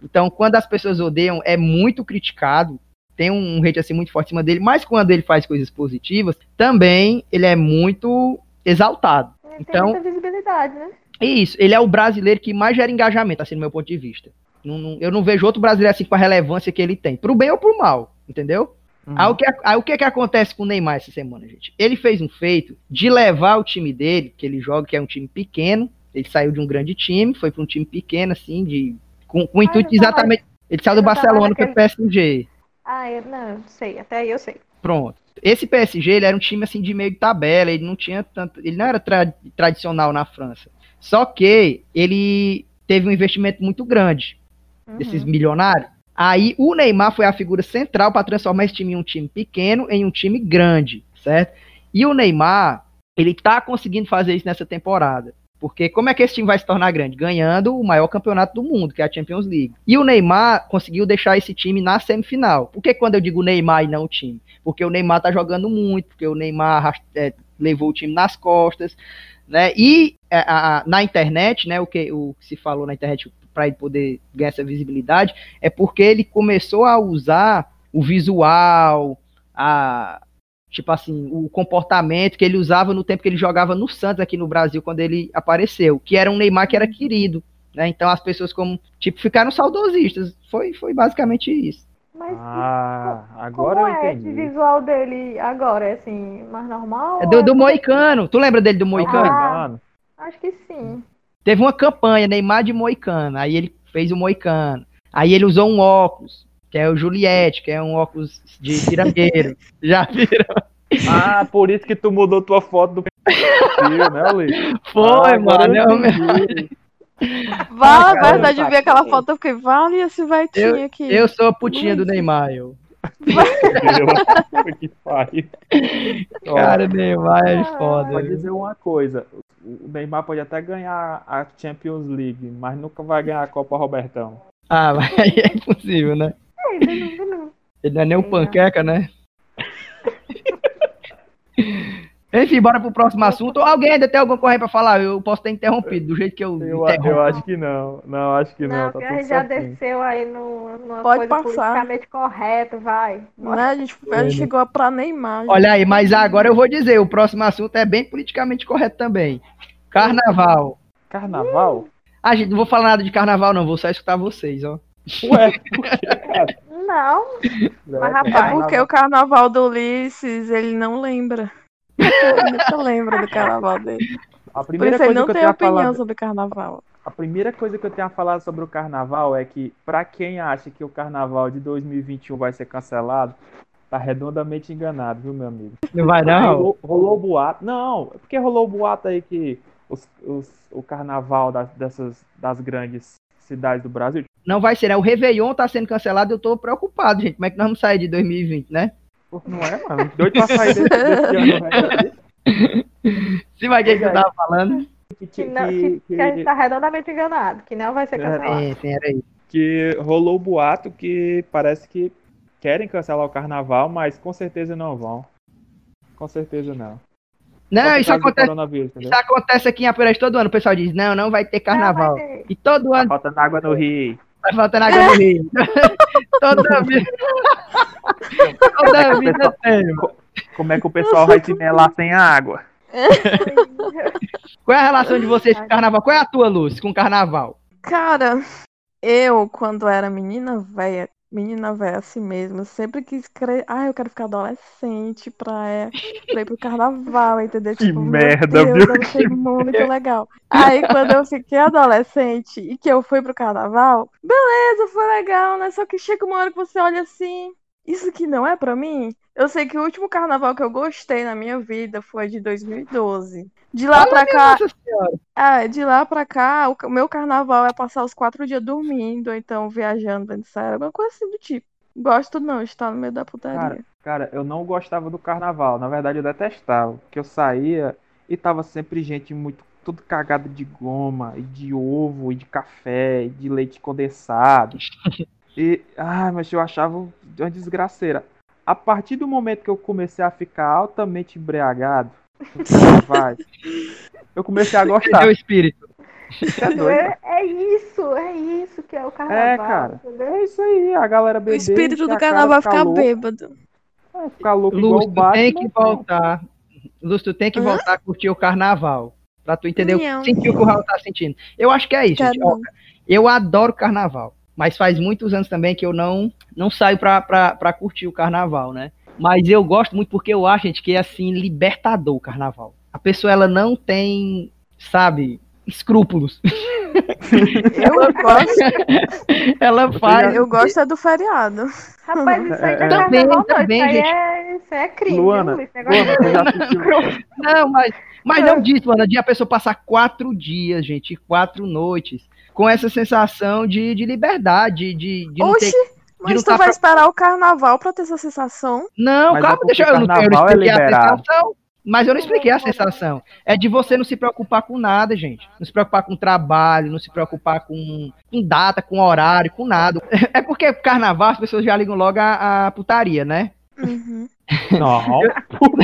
Então, quando as pessoas odeiam, é muito criticado, tem um hate assim muito forte em cima dele, mas quando ele faz coisas positivas, também ele é muito exaltado. Ele então, tem muita visibilidade, né? Isso, ele é o brasileiro que mais gera engajamento, assim, no meu ponto de vista. Não, não, eu não vejo outro brasileiro assim com a relevância que ele tem, pro bem ou pro mal, entendeu? Uhum. Aí, o que, aí o que que acontece com o Neymar essa semana, gente? Ele fez um feito de levar o time dele, que ele joga, que é um time pequeno, ele saiu de um grande time, foi para um time pequeno, assim, de com, com o intuito ah, exatamente. Ele saiu do Barcelona para o PSG. Ah, eu não sei, até aí eu sei. Pronto. Esse PSG, ele era um time assim de meio de tabela, ele não tinha tanto, ele não era tra tradicional na França. Só que ele teve um investimento muito grande uhum. desses milionários. Aí o Neymar foi a figura central para transformar esse time em um time pequeno em um time grande, certo? E o Neymar, ele tá conseguindo fazer isso nessa temporada. Porque como é que esse time vai se tornar grande? Ganhando o maior campeonato do mundo, que é a Champions League. E o Neymar conseguiu deixar esse time na semifinal. Por que quando eu digo Neymar e não o time? Porque o Neymar tá jogando muito, porque o Neymar é, levou o time nas costas, né? E a, é, a, na internet, né, o que, o que se falou na internet para ele poder ganhar essa visibilidade, é porque ele começou a usar o visual, a, tipo assim, o comportamento que ele usava no tempo que ele jogava no Santos aqui no Brasil, quando ele apareceu, que era um Neymar que era uhum. querido, né? Então as pessoas como, tipo, ficaram saudosistas. Foi, foi basicamente isso. Mas ah, agora como é esse visual dele agora? É assim, mais normal? É do, do Moicano. Tu lembra dele do Moicano? Ah, acho que sim. Teve uma campanha, Neymar de Moicano. Aí ele fez o Moicano. Aí ele usou um óculos, que é o Juliette, que é um óculos de pirangueiro. Já viram? Ah, por isso que tu mudou tua foto do perfil, né, Luiz? Foi, ah, mano. Eu Vale, a verdade, eu vi aquela foto, eu fiquei, vale esse vai eu, aqui. Eu sou a putinha do Neymar, eu. que pariu. Cara, o Neymar é foda. Pode dizer uma coisa: o Neymar pode até ganhar a Champions League, mas nunca vai ganhar a Copa Robertão. Ah, mas aí é impossível, né? Ele não é nem um panqueca, né? Enfim, bora pro próximo assunto. Alguém ainda tem alguma coisa pra falar? Eu posso ter interrompido, do jeito que eu. Eu, eu acho que não. Não, acho que não. Não, tá a gente já desceu aí no, numa Pode coisa passar. politicamente correto, vai. Né? A, gente, a gente chegou pra Neymar. Olha aí, mas agora eu vou dizer: o próximo assunto é bem politicamente correto também. Carnaval. Carnaval? Ah, gente, não vou falar nada de carnaval, não. Vou só escutar vocês, ó. Ué, por quê, cara? Não. Mas, É rapaz, porque o carnaval do Ulisses, ele não lembra. Ele nunca lembra do carnaval dele. A Por primeira isso ele coisa não que eu tem tenho a opinião falar. sobre carnaval. A primeira coisa que eu tenho a falar sobre o carnaval é que, pra quem acha que o carnaval de 2021 vai ser cancelado, tá redondamente enganado, viu, meu amigo? Não vai, não? Rolou, rolou boato. Não, é porque rolou boato aí que os, os- o carnaval das, dessas, das grandes cidades do Brasil. Não vai ser, né? O Réveillon tá sendo cancelado, eu tô preocupado, gente. Como é que nós vamos sair de 2020, né? Pô, Não é, mano? Doido pra sair desse, desse ano, né? Se vai que eu tava falando. Que, que, que, não, que, que- que a gente tá redondamente enganado, que não vai ser É, cancelado. É, sim, era isso. que rolou boato que parece que querem cancelar o carnaval, mas com certeza não vão. Com certeza não. Não, isso acontece, isso acontece aqui em Apureiras todo ano. O pessoal diz, não, não vai ter carnaval. Não, vai ter. E todo Tá ano faltando água no rio. tá faltando água no rio. toda vida. toda vida tem. Como é que o pessoal vai se melar sem água? Qual é a relação de vocês com carnaval? Qual é a tua, Luz, com carnaval? Cara, eu, quando era menina velha, menina velha assim mesmo, eu sempre quis crer. Ah, eu quero ficar adolescente pra, é, pra ir pro carnaval, entendeu? Que tipo, merda, Deus, viu? deve ser muito legal. Aí, quando eu fiquei adolescente e que eu fui pro carnaval, beleza, foi legal, né? Só que chega uma hora que você olha assim, isso aqui não é pra mim? Eu sei que o último carnaval que eu gostei na minha vida foi de 2012. De lá pra cá, Nossa senhora. ah, de lá pra cá, o meu carnaval é passar os quatro dias dormindo, ou então viajando dentro de alguma coisa assim do tipo. Gosto não de estar no meio da putaria. Cara, cara, eu não gostava do carnaval. Na verdade, eu detestava. Porque eu saía e tava sempre gente muito. Tudo cagado de goma, e de ovo, e de café, e de leite condensado. E, ai, mas eu achava uma desgraceira. A partir do momento que eu comecei a ficar altamente embriagado, vai, eu comecei a gostar. Perdeu o espírito. É doido? É, é isso, é isso que é o carnaval. É, cara. entendeu? É isso aí, a galera o beber. espírito do carnaval é ficar ficar louco. bêbado. É, ficar louco igual Luz, o tu Batman. tem que voltar. Luz, tu tem que Hã? voltar a curtir o carnaval. Pra tu entender, sentir o que o Raul tá sentindo. Eu acho que é isso, Quero gente. Ó, eu adoro carnaval. Mas faz muitos anos também que eu não, não saio pra curtir o carnaval, né? Mas eu gosto muito porque eu acho, gente, que é assim, libertador o carnaval. A pessoa, ela não tem, sabe, escrúpulos. Eu gosto, ela faz. eu gosto é do feriado. Rapaz, isso aí é Também, carnaval, não. também, isso, aí gente. é, isso aí é crime. Luana, viu? Esse negócio Luana, assistiu? Não, mas, mas não disso, mano. De a pessoa passar quatro dias, gente, quatro noites, com essa sensação de, de liberdade, de, de não ter. Oxi, mas não tu tá vai pra- esperar o carnaval pra ter essa sensação? Não, Mas é calma, porque deixa eu não, eu não é expliquei a liberado. sensação. Mas eu não expliquei a sensação. É de você não se preocupar com nada, gente. Não se preocupar com trabalho, não se preocupar com, com data, com horário, com nada. É porque carnaval as pessoas já ligam logo a, a putaria, né? Uhum. Não. Por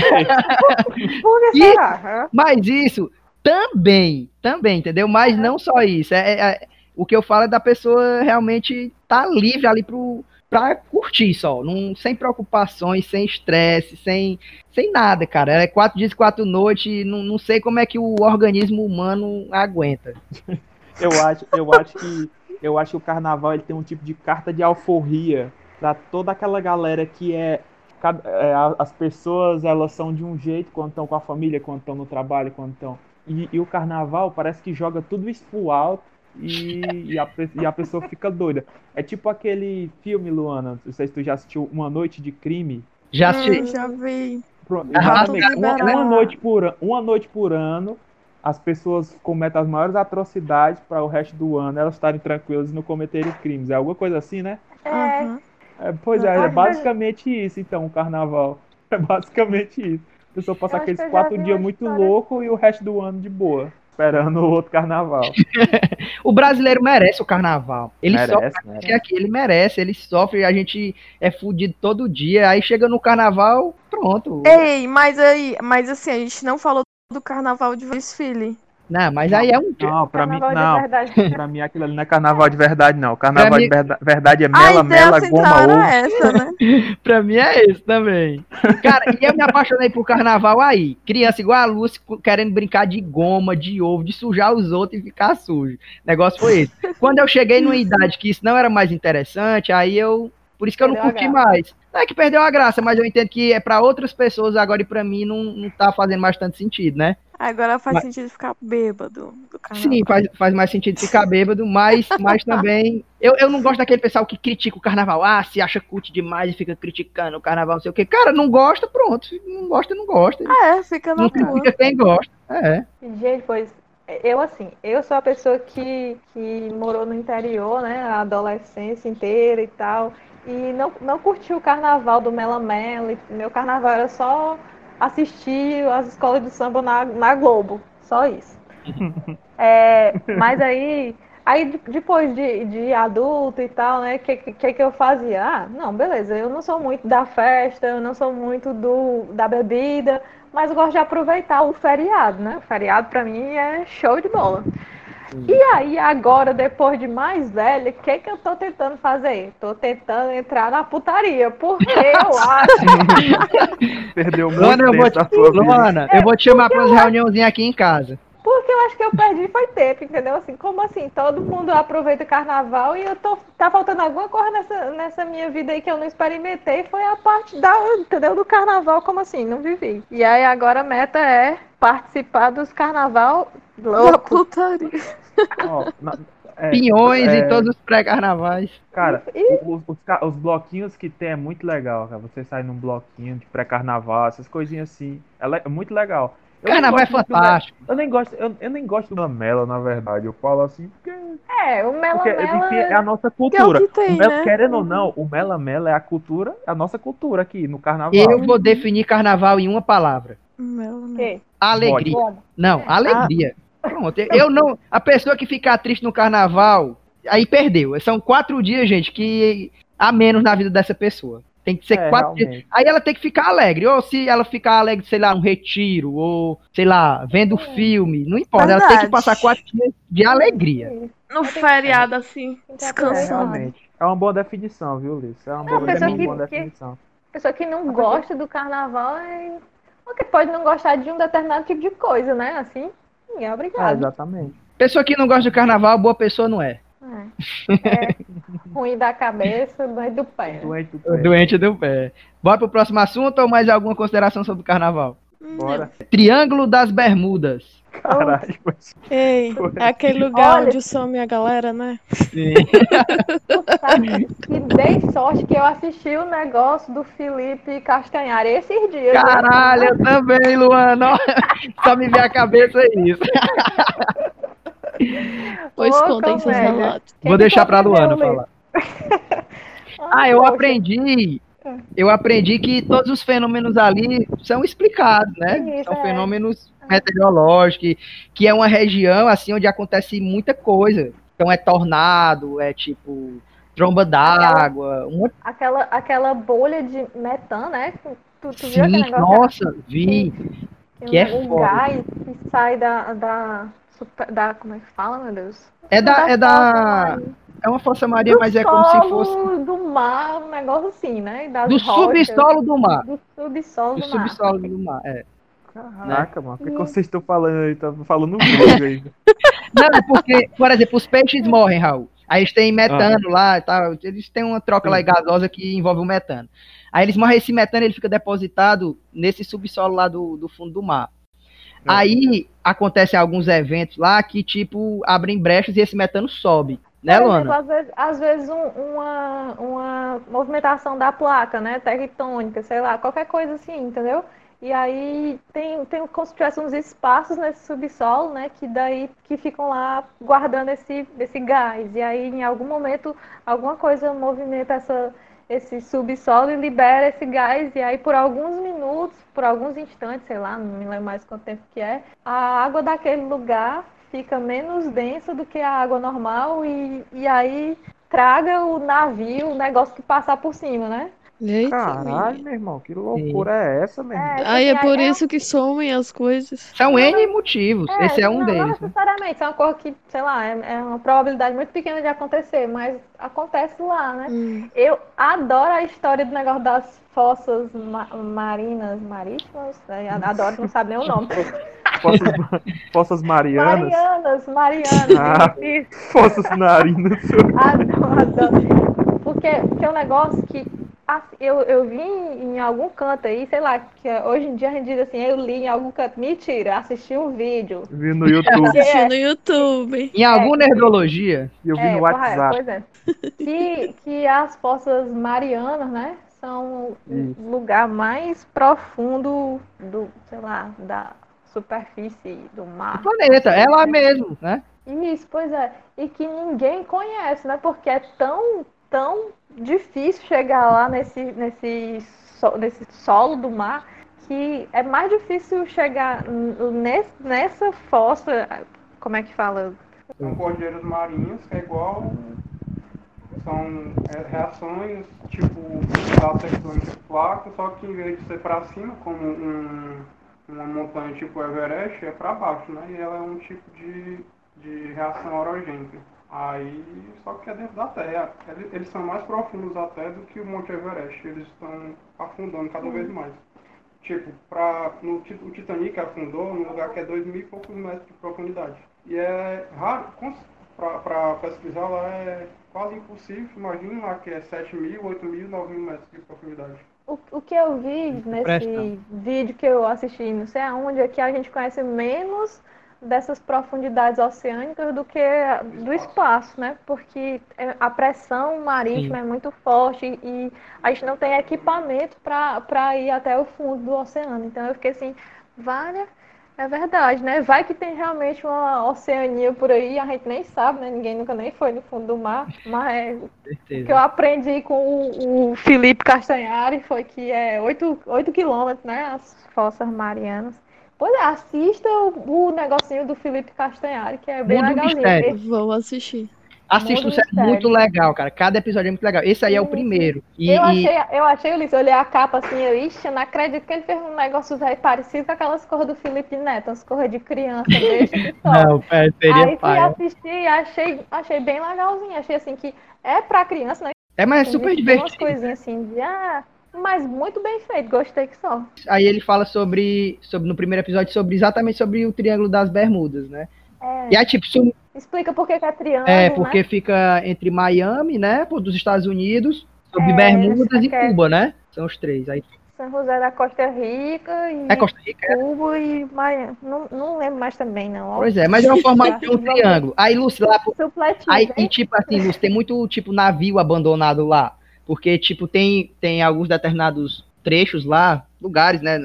que E- será? Mas isso também, também, entendeu? Mas não só isso. É, é- é- o que eu falo é da pessoa realmente estar livre ali pro, pra curtir só. Não, sem preocupações, sem estresse, sem, sem nada, cara. É quatro dias, quatro noites. Não, não sei como é que o organismo humano aguenta. Eu acho, eu acho que eu acho que o carnaval ele tem um tipo de carta de alforria pra toda aquela galera que é, é, as pessoas elas são de um jeito quando estão com a família, quando estão no trabalho, quando estão e, e o carnaval parece que joga tudo isso pro alto e, e, a, e a pessoa fica doida. É tipo aquele filme, Luana, não sei se tu já assistiu Uma Noite de Crime. Já assisti. Hum, já vi. Pronto, exatamente. Uma, uma noite por, uma noite por ano, as pessoas cometem as maiores atrocidades para o resto do ano elas estarem tranquilas e não cometerem crimes. É alguma coisa assim, né? É. É, pois é, é basicamente isso, então, o carnaval. É basicamente isso. A pessoa passa Eu aqueles quatro dias uma muito história- louco e o resto do ano de boa, esperando o outro carnaval. O brasileiro merece o carnaval. Ele sofre merece, né? que aqui, ele merece, ele sofre, a gente é fudido todo dia. Aí chega no carnaval, pronto. Ei, mas aí, mas assim, a gente não falou do carnaval de desfile. Não, mas aí é um. Não, pra mim, carnaval de não. verdade. Pra mim aquilo ali não é carnaval de verdade, não. Carnaval Pra de mim- verda- verdade é a mela, ideia mela, goma, ovo. essa, né? Pra mim é esse também. Cara, e eu me apaixonei por carnaval aí. Criança igual a Lúcia, querendo brincar de goma, de ovo, de sujar os outros e ficar sujo. O negócio foi esse. Quando eu cheguei numa idade que isso não era mais interessante, aí eu. Por isso que eu não curti mais. Não é que perdeu a graça, mas eu entendo que é pra outras pessoas agora e pra mim não, não tá fazendo mais tanto sentido, né? Agora faz Mas- sentido ficar bêbado do carnaval. Sim, faz, faz mais sentido ficar bêbado, mas, mas também. Eu, eu não gosto daquele pessoal que critica o carnaval. Ah, se acha cult demais e fica criticando o carnaval, não sei o quê. Cara, não gosta, pronto. Não gosta, não gosta. É, fica na Não tua. critica quem gosta. É. Gente, pois eu assim, eu sou a pessoa que, que morou no interior, né, a adolescência inteira e tal, e não, não curti o carnaval do Melamela, e meu carnaval era só assistir as escolas de samba na, na Globo, só isso. É, mas aí, aí de- depois de, de adulto e tal, né, o que, que, que eu fazia? Ah, não, beleza, eu não sou muito da festa, eu não sou muito do, da bebida, mas eu gosto de aproveitar o feriado, né? O feriado pra mim é show de bola. E aí, agora, depois de mais velha, o que, que eu tô tentando fazer? Tô tentando entrar na putaria, porque eu acho, Perdeu muito Luana, eu vou tempo te, da sua vida. Luana, eu vou te chamar pra umas reuniãozinhas aqui em casa. porque eu acho que eu perdi foi tempo, entendeu? Assim, como assim? Todo mundo aproveita o carnaval e eu tô, tá faltando alguma coisa nessa, nessa minha vida aí que eu não experimentei, foi a parte da, entendeu? Do carnaval, como assim? Não vivi. E aí agora a meta é participar dos carnaval Louco. putaria. Ó, na- é, Pinhões é, e todos os pré-carnavais. Cara, os, os os bloquinhos que tem é muito legal, cara. Você sai num bloquinho de pré-carnaval, essas coisinhas assim. É, le- é muito legal. Eu Carnaval é muito do- fantástico. Eu nem gosto, eu, eu nem gosto do Lamela, na verdade. Eu falo assim, porque, É, o Mela porque enfim, é Mela. a nossa cultura. que tem, O Mela- né? Querendo ou não, o Mela Mela é a cultura, é a nossa cultura aqui no carnaval. Eu vou definir carnaval em uma palavra. Mela? Que? Alegria. Como? Não, alegria. Pronto. Eu não. A pessoa que ficar triste no carnaval, aí perdeu. São quatro dias, gente, que há menos na vida dessa pessoa. Tem que ser É, quatro dias. realmente. Aí ela tem que ficar alegre. Ou se ela ficar alegre, sei lá, um retiro, ou, sei lá, vendo filme. Não importa. Ela tem que Verdade. passar quatro dias de alegria. No feriado, assim, que É, descansando. realmente. É uma boa definição, viu, Liz? É uma Não, boa, a pessoa uma que- boa que- definição. Pessoa que não gosta do carnaval é. Porque pode não gostar de um determinado tipo de coisa, né? Assim, é É, obrigado. exatamente. Pessoa que não gosta do carnaval, boa pessoa não é. É. É ruim da cabeça, doente do pé. Doente do pé. Doente do pé. Bora pro próximo assunto ou mais alguma consideração sobre o carnaval? Bora. Triângulo das Bermudas. Caralho. mas- Ei, é aquele lugar Olha- onde some a galera, né? Sim. E dei sorte que eu assisti o negócio do Felipe Castanhari esses dias. Caralho, eu também, Luana. Só me vê a cabeça isso. Pois Ô, contem seus relatos. Vou deixar pra Luana falar. Ah, eu poxa. aprendi. Eu aprendi que todos os fenômenos ali são explicados, né? Isso, São é. fenômenos meteorológicos, que é uma região assim onde acontece muita coisa. Então é tornado, é tipo tromba d'água, uma Aquela, aquela bolha de metano, né? Tu, tu viu aquele sim, negócio? nossa, vi. Tem que é um, foda. gás que sai da, da, da. Como é que fala, meu Deus? É da, é da, força é uma força maria, do mas é como se fosse do mar, um negócio assim, né? Das do rochas, subsolo do mar. Do subsolo Do do, mar. subsolo do mar, é. Caraca, mano. O que, que vocês estão falando aí? Tá falando grego aí. Não, é porque, por exemplo, os peixes morrem, Raul. Aí eles têm metano lá e tal. Eles têm uma troca lá gasosa que envolve o metano. Aí eles morrem, esse metano ele fica depositado nesse subsolo lá do, do fundo do mar. Aí acontecem alguns eventos lá que, tipo, abrem brechas e esse metano sobe. Né, Luana? Às vezes, às vezes um, uma, uma movimentação da placa, né? Tectônica, sei lá, qualquer coisa assim, entendeu? E aí tem, tem como se tivesse uns espaços nesse subsolo, né? Que daí que ficam lá guardando esse, esse gás. E aí, em algum momento, alguma coisa movimenta essa, esse subsolo e libera esse gás. E aí, por alguns minutos, por alguns instantes, sei lá, não me lembro mais quanto tempo que é, a água daquele lugar fica menos densa do que a água normal e, e aí traga o navio, o negócio que passar por cima, né? Eita, Caralho, meu irmão, que loucura Sim. é essa, meu irmão? É, aí é por é isso que somem as coisas. São N motivos, é, esse é um não, deles. Não né? necessariamente, é uma coisa que, sei lá, é, é, uma probabilidade muito pequena de acontecer, mas acontece lá, né? Hum. Eu adoro a história do negócio das fossas ma marinas, marítimas, né? adoro, não sabe nem o nome. Fossas, fossas Marianas. Marianas, Marianas. Ah, fossas narinas. Adoro, adoro. Porque tem um negócio que eu, eu vi em algum canto aí, sei lá, que hoje em dia a gente diz assim, eu li em algum canto. Mentira, assisti um vídeo. Vi no YouTube. Assisti no YouTube. Em alguma é, nerdologia. Eu vi é, no WhatsApp. Pois é. Que, que as fossas marianas, né? São o lugar mais profundo do, sei lá, da superfície do mar. Do planeta, é lá mesmo, né? Isso, pois é. E que ninguém conhece, né? Porque é tão, tão difícil chegar lá nesse, nesse, nesse solo do mar que é mais difícil chegar nesse, nessa fossa. Como é que fala? São cordeiras marinhas, que é igual. São é, reações tipo da tectônica placa, só que em vez de ser para cima, como um uma montanha tipo Everest é para baixo, né? E ela é um tipo de, de reação orogênica. Aí, só que é dentro da Terra. Eles, são mais profundos até do que o Monte Everest. Eles estão afundando cada vez mais. Tipo, pra, no, o Titanic afundou num lugar que é dois mil e poucos metros de profundidade. E é raro, para pesquisar lá é quase impossível. Imagina lá que é 7 mil, 8 mil, 9 mil metros de profundidade. O, o que eu vi nesse Presta. vídeo que eu assisti, não sei aonde, é que a gente conhece menos dessas profundidades oceânicas do que do espaço, né? Porque é, a pressão marítima Sim. é muito forte e a gente não tem equipamento para ir até o fundo do oceano. Então eu fiquei assim, vale é verdade, né? Vai que tem realmente uma oceania por aí, a gente nem sabe, né? Ninguém nunca nem foi no fundo do mar. Mas é, o que eu aprendi com o, o Felipe Castanhari foi que é 8, 8 quilômetros, né? As fossas marianas. Pois é, assista o, o negocinho do Felipe Castanhari, que é bem Mundo legalzinho. Mistério. Vou assistir. Assista, é muito legal, cara. Cada episódio é muito legal. Esse aí é o primeiro. E, eu, achei, eu achei, Ulisses, eu olhei a capa assim, eu, ixi, não acredito que ele fez um negócio parecido com aquelas cores do Felipe Neto, as cores de criança, que Não, é, seria Aí pai. fui assistir e achei, achei bem legalzinho. Achei assim que é pra criança, né? É, mas é super divertido. Umas coisinhas assim de, ah, mas muito bem feito, gostei que só. Aí ele fala sobre, sobre no primeiro episódio, sobre exatamente sobre o Triângulo das Bermudas, né? É. E aí, tipo, Explica por que, é triângulo. É, porque né? fica entre Miami, né? Dos Estados Unidos, sobre é, Bermudas e Cuba, né? São os três. Aí são José da Costa Rica e é Costa Rica, é? Cuba é? e Miami. Não, não lembro mais também, não. Pois é, mas é uma forma de um triângulo. Aí, Lúcio, lá. Aí, e tipo assim, tem muito tipo navio abandonado lá. Porque, tipo, tem, tem alguns determinados trechos lá, lugares, né?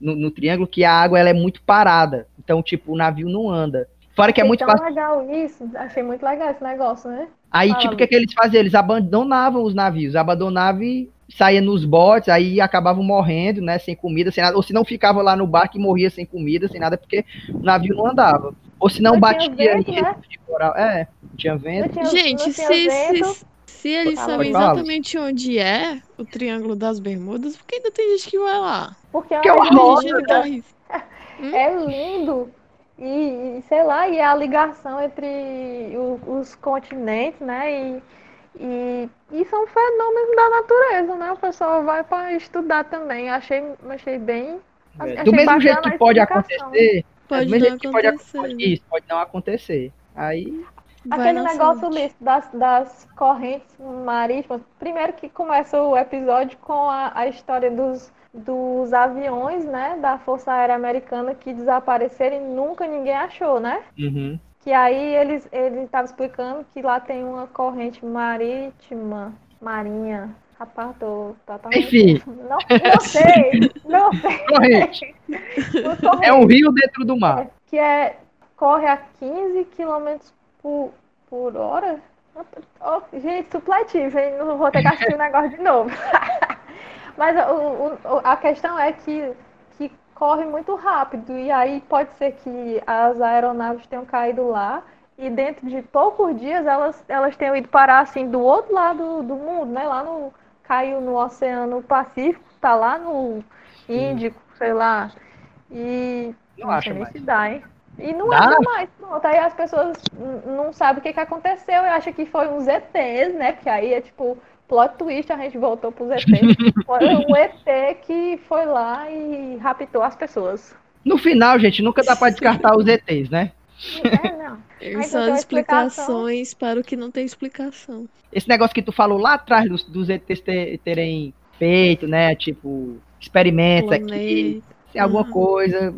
No, no triângulo, que a água ela é muito parada. Então, tipo, o navio não anda. Fora que é muito fácil. legal isso. Achei muito legal esse negócio, né? Aí, tipo, o que, é que eles faziam? Eles abandonavam os navios. Abandonavam e saía nos botes, aí acabavam morrendo, né? Sem comida, sem nada. Ou se não ficava lá no barco e morria sem comida, sem nada, porque o navio não andava. Ou se não, não batia vento, né? de coral. É, não tinha vento. Não tinha, Gente, não se, se, se, eles ah, sabem exatamente onde é o Triângulo das Bermudas, por que ainda tem gente que vai lá? Porque, porque é uma roda, né? É lindo. E, e, sei lá, e é a ligação entre o, os continentes, né? E, e, e, são fenômenos da natureza, né? O pessoal vai para estudar também. Achei, achei bem. É. Achei do mesmo jeito que pode acontecer, pode, não acontecer. Pode, isso, pode não acontecer. Aí. Aquele negócio ali das, das correntes marítimas. Primeiro que começa o episódio com a, a história dos, dos aviões, né, da Força Aérea Americana que desapareceram e nunca ninguém achou, né? Uhum. Que aí eles ele estavam explicando que lá tem uma corrente marítima, marinha. Rapaz, tô totalmente... Enfim. Não, não sei, não sei. Corrente. É um rio dentro do mar. Que é, corre a 15 km por, por hora? Oh, gente, supletivo, hein? Não vou ter que assistir o negócio de novo. Mas o, o, a questão é que, que corre muito rápido. E aí pode ser que as aeronaves tenham caído lá e dentro de poucos dias elas, elas tenham ido parar assim do outro lado do mundo, né? Lá no. Caiu no Oceano Pacífico, tá lá no Índico, sei lá. E Não não acho nem mais. se dá, hein? E não acha mais, pronto. Aí as pessoas não sabem o que, que aconteceu e acham que foi uns ETs, né? Porque aí é tipo, plot twist, a gente voltou pros ETs. Foi um ET que foi lá e raptou as pessoas. No final, gente, nunca dá pra descartar os ETs, né? É, não. Aí São explicação. explicações para o que não tem explicação. Esse negócio que tu falou lá atrás dos, dos ETs ter- terem feito, né? Tipo, experimentos aqui, Se alguma Uhum. coisa.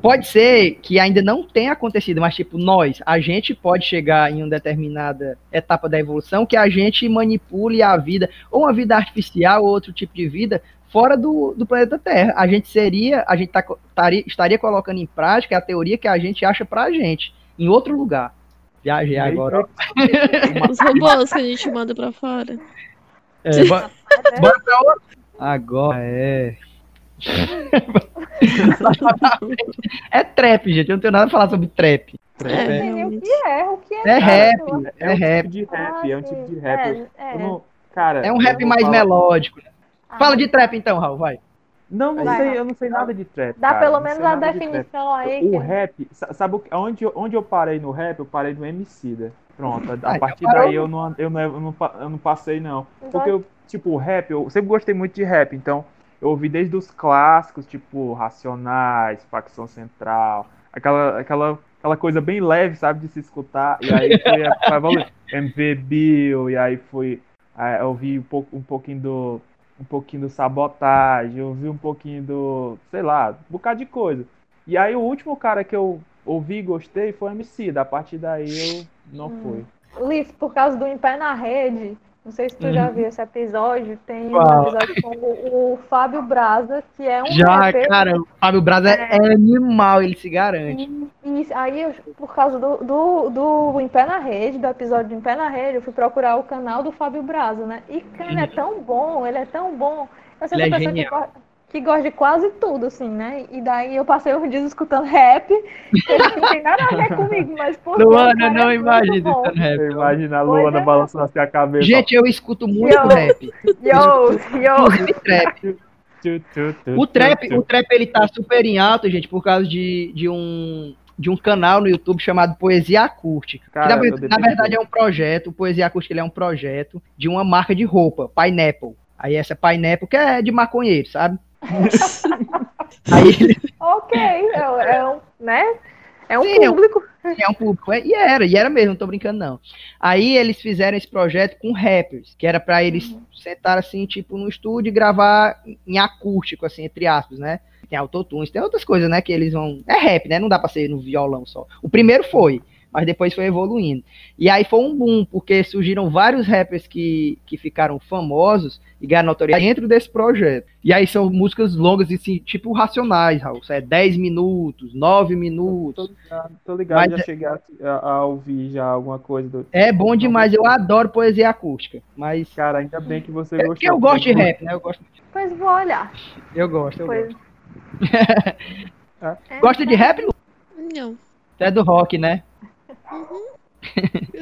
Pode ser que ainda não tenha acontecido, mas tipo, nós, a gente pode chegar em uma determinada etapa da evolução que a gente manipule a vida, ou uma vida artificial, ou outro tipo de vida, fora do, do planeta Terra. A gente seria, a gente tá, taria- estaria colocando em prática a teoria que a gente acha pra gente, em outro lugar. Viajei agora. Os robôs que a gente manda pra fora. É, bora, bora pra outra. Agora é. é trap, gente. Eu não tenho nada a falar sobre trap. Não É, nem o que é, o que é. É rap, trap? é um rap. tipo de rap, é um tipo de rap. É, é. Eu não- cara, É um rap mais falar- melódico. Ah, Fala de trap então, Raul, vai. Não, não Vai, sei, vai. eu não sei nada de trap. Dá cara, pelo não menos a nada de definição aí. O que- rap, sa- sabe o que- onde, eu- onde eu parei no rap? Eu parei no Emicida. Pronto, a, a Ah, então partir daí eu não, eu, não, eu, não, eu não passei, não. Porque eu, tipo, o rap, eu sempre gostei muito de rap, então eu ouvi desde os clássicos, tipo, Racionais, Facção Central, aquela, aquela, aquela coisa bem leve, sabe, de se escutar, e aí foi, foi. MV Bill, e aí foi, aí eu ouvi um, pouco, um pouquinho do, um pouquinho do Sabotagem, eu ouvi um pouquinho do, sei lá, um bocado de coisa. E aí o último cara que eu ouvi e gostei foi o MC, da partir daí eu não Hum. fui. Liz, por causa do Em Pé na Rede, não sei se tu já Uhum. viu esse episódio, tem Qual? um episódio com o, o Fábio Braza, que é um Já, rapper. cara, o Fábio Braza é, é animal, ele se garante. E aí, eu- por causa do, do, do Em Pé na Rede, do episódio do Em Pé na Rede, eu fui procurar o canal do Fábio Braza, né? E, cara, ele é tão bom, ele é tão bom. Eu sou Ele é pessoa que genial. gosta, que gosta de quase tudo, assim, né? E daí eu passei uns dias escutando rap, que não tem nada a ver comigo, mas por Luana, não imagina escutando rap. Eu imagino a Luana é. balançando assim a cabeça. Gente, eu escuto muito Yo. rap. Yo, yo. Inclusive trap. O trap, o trap ele tá super em alta, gente, por causa de, de um de um canal no YouTube chamado Poesia Acústica. Cara, na, eu ver- na verdade é um projeto, o Poesia Acústica ele é um projeto de uma marca de roupa, Pineapple. Aí essa Pineapple que é de maconheiro, sabe? Aí Ok, é, é um, né? É um Sim, é um- público. é um público, é, e era, e era mesmo, não tô brincando não. Aí eles fizeram esse projeto com rappers, que era pra eles sentar assim, tipo, no estúdio e gravar em acústico, assim, entre aspas, né? Tem autotunes, tem outras coisas, né, que eles vão... É rap, né? Não dá pra ser no violão só. O primeiro foi, mas depois foi evoluindo. E aí foi um boom, porque surgiram vários rappers que, que ficaram famosos e ganharam notoriedade dentro desse projeto. E aí são músicas longas, assim, tipo racionais, Raul. É 10 minutos, 9 Tô minutos. ligado, tô ligado Mas já é- cheguei a, a- a ouvir já alguma coisa do. É bom demais, eu adoro poesia acústica. Mas. Cara, ainda bem que você É gostou. porque eu gosto de rap, né? Eu gosto. Pois vou olhar. Eu gosto, eu Pois. gosto. É, Gosta de rap, Lu? Não. Você é do rock, né?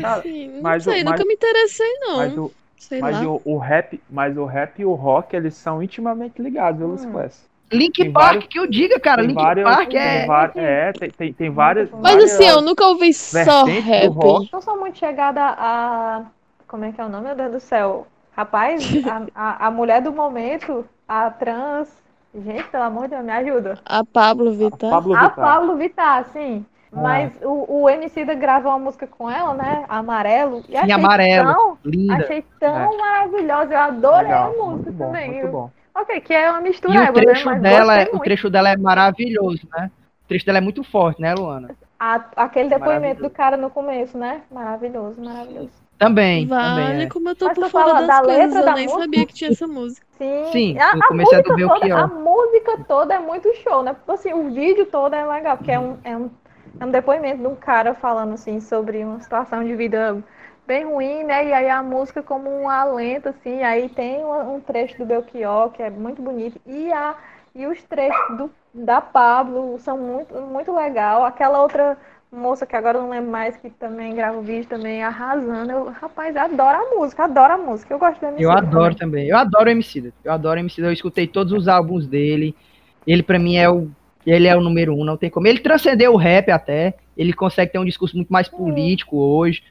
Cara, Assim, não mas o- sei, mas- nunca me interessei, não. Mas, o, sei mas lá. o, o rap, mas o rap e o rock, eles são intimamente ligados, viu, Hum. Quest? Link Tem Park, vários- que eu diga, cara. Tem Link várias- Park tem é. va- é, tem, tem, tem várias. Mas Mas várias assim, eu nunca ouvi só rap. rock. Não sou muito chegada a. Como é que é o nome, meu Deus do céu? Rapaz, a, a, a mulher do momento, a trans. Gente, pelo amor de Deus, me ajuda. A Pablo Vittar. Pablo A Vittar. Pablo Vittar, sim. Mas ah. o, o Emicida gravou uma música com ela, né? Amarelo. E Sim, amarelo. Tão, Linda. Achei tão é. maravilhosa. Eu adorei Legal. a música muito bom, também. Muito bom. Ok, que é uma mistura. E o né? trecho, né? dela, é, o trecho dela é maravilhoso, né? O trecho dela é muito forte, né, Luana? A, aquele depoimento do cara no começo, né? Maravilhoso, maravilhoso. Também, vale, também é. como eu tô Mas por fora das da coisas, eu nem música? sabia que tinha essa música. Sim, Sim a, a música toda, a música toda é muito show, né? Assim, o vídeo todo é legal, porque é um, é um, é um depoimento de um cara falando assim sobre uma situação de vida bem ruim, né? E aí a música como um alento, assim, aí tem um, trecho do Belchior que é muito bonito, e, a, e os trechos do, da Pablo são muito, muito legal. Aquela outra moça que agora não lembro mais, que também grava o vídeo também, arrasando. Eu, rapaz, adoro a música, adoro a música. Eu gosto do MC. Eu adoro também. Eu adoro o MC. Eu adoro o MC. Eu escutei todos os álbuns dele. Ele, para mim, é o. Ele é o número um, não tem como. Ele transcendeu o rap até. Ele consegue ter um discurso muito mais político hoje.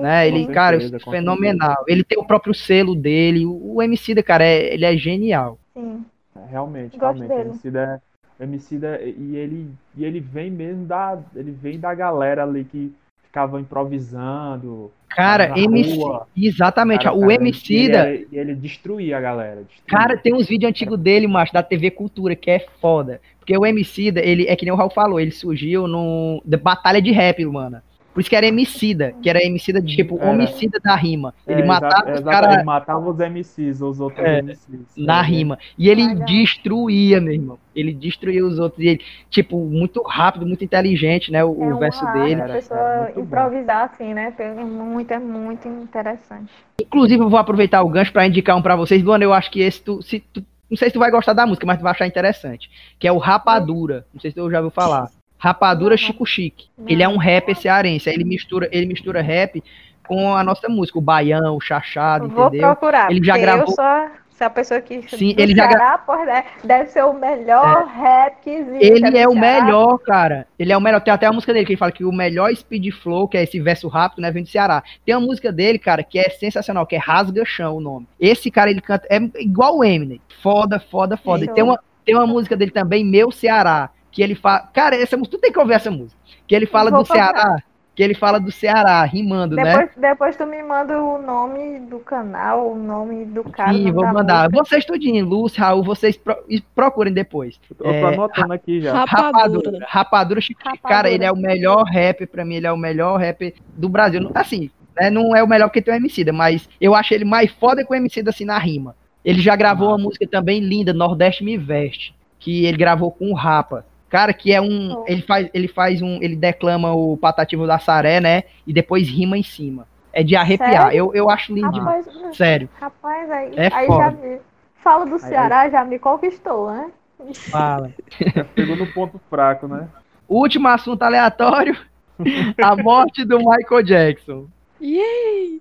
Né? Ele, certeza, cara, fenomenal. Ele tem o próprio selo dele. O, MC, cara, é, ele é genial. Sim. É, realmente, Gosto realmente. Dele. O MC é Emicida e ele e ele vem mesmo da ele vem da galera ali que ficava improvisando. Cara, MC, exatamente, cara, o cara, Emicida, e ele, destruía a galera. Destruía. Cara, tem uns vídeos antigos dele, macho, da TV Cultura, que é foda. Porque o Emicida, ele é que nem o Raul falou, ele surgiu no da batalha de rap, mano. Por isso que era emicida, que era emicida de tipo era. homicida da rima. Ele é, matava os caras. Ele matava os MCs, os outros é, MCs. Na é. rima. E ele destruía, meu irmão. Ele destruía os outros. E ele, tipo, muito rápido, muito inteligente, né? O, é o verso dele. A pessoa improvisar bom. assim, né? É muito, é muito interessante. Inclusive, eu vou aproveitar o gancho para indicar um para vocês. Luana, eu acho que esse tu, se tu, não sei se tu vai gostar da música, mas tu vai achar interessante. Que é o Rapadura. Não sei se tu já ouviu falar. Rapadura Chico Chique. Ele é um rapper cearense. Ele mistura, ele mistura rap com a nossa música, o baião, o chachado, Vou entendeu? procurar. Ele já gravou. Eu sou, se a pessoa que Sim, ele já gra... deve ser o melhor é. rap que existe. Ele é o melhor, cara. Ele é o melhor. Tem até a música dele que ele fala que o melhor speed flow, que é esse verso rápido, né, vem do Ceará. Tem uma música dele, cara, que é sensacional, que é Rasga Chão o nome. Esse cara ele canta é igual o Eminem. Foda, foda, foda. E tem uma tem uma música dele também, Meu Ceará que ele fala. Cara, essa música, tu tem que ouvir essa música. Que ele fala do Ceará. Que ele fala do Ceará, rimando, depois, né? Depois tu me manda o nome do canal, o nome do cara. Sim, vou mandar. Música. Vocês tudinho, Lúcio, Raul, vocês pro, procurem depois. Eu tô é, anotando aqui já. Rapadura. Rapadura, Chico, Rapadura. Cara, ele é o melhor rapper, pra mim, ele é o melhor rapper do Brasil. Assim, né, não é o melhor porque tem o Emicida, mas eu acho ele mais foda que o Emicida, assim, na rima. Ele já gravou ah. uma música também linda, Nordeste Me Veste, que ele gravou com o Rapa. Cara, que é um. Ele faz, ele faz um. Ele declama o patativo da Saré, né? E depois rima em cima. É de arrepiar. Eu, eu acho lindo rapaz, demais. Sério. Rapaz, aí, é aí já me. Falo do Ceará, aí, já me conquistou, né? Fala. Pegou no ponto fraco, né? Último assunto aleatório: a morte do Michael Jackson. Yay!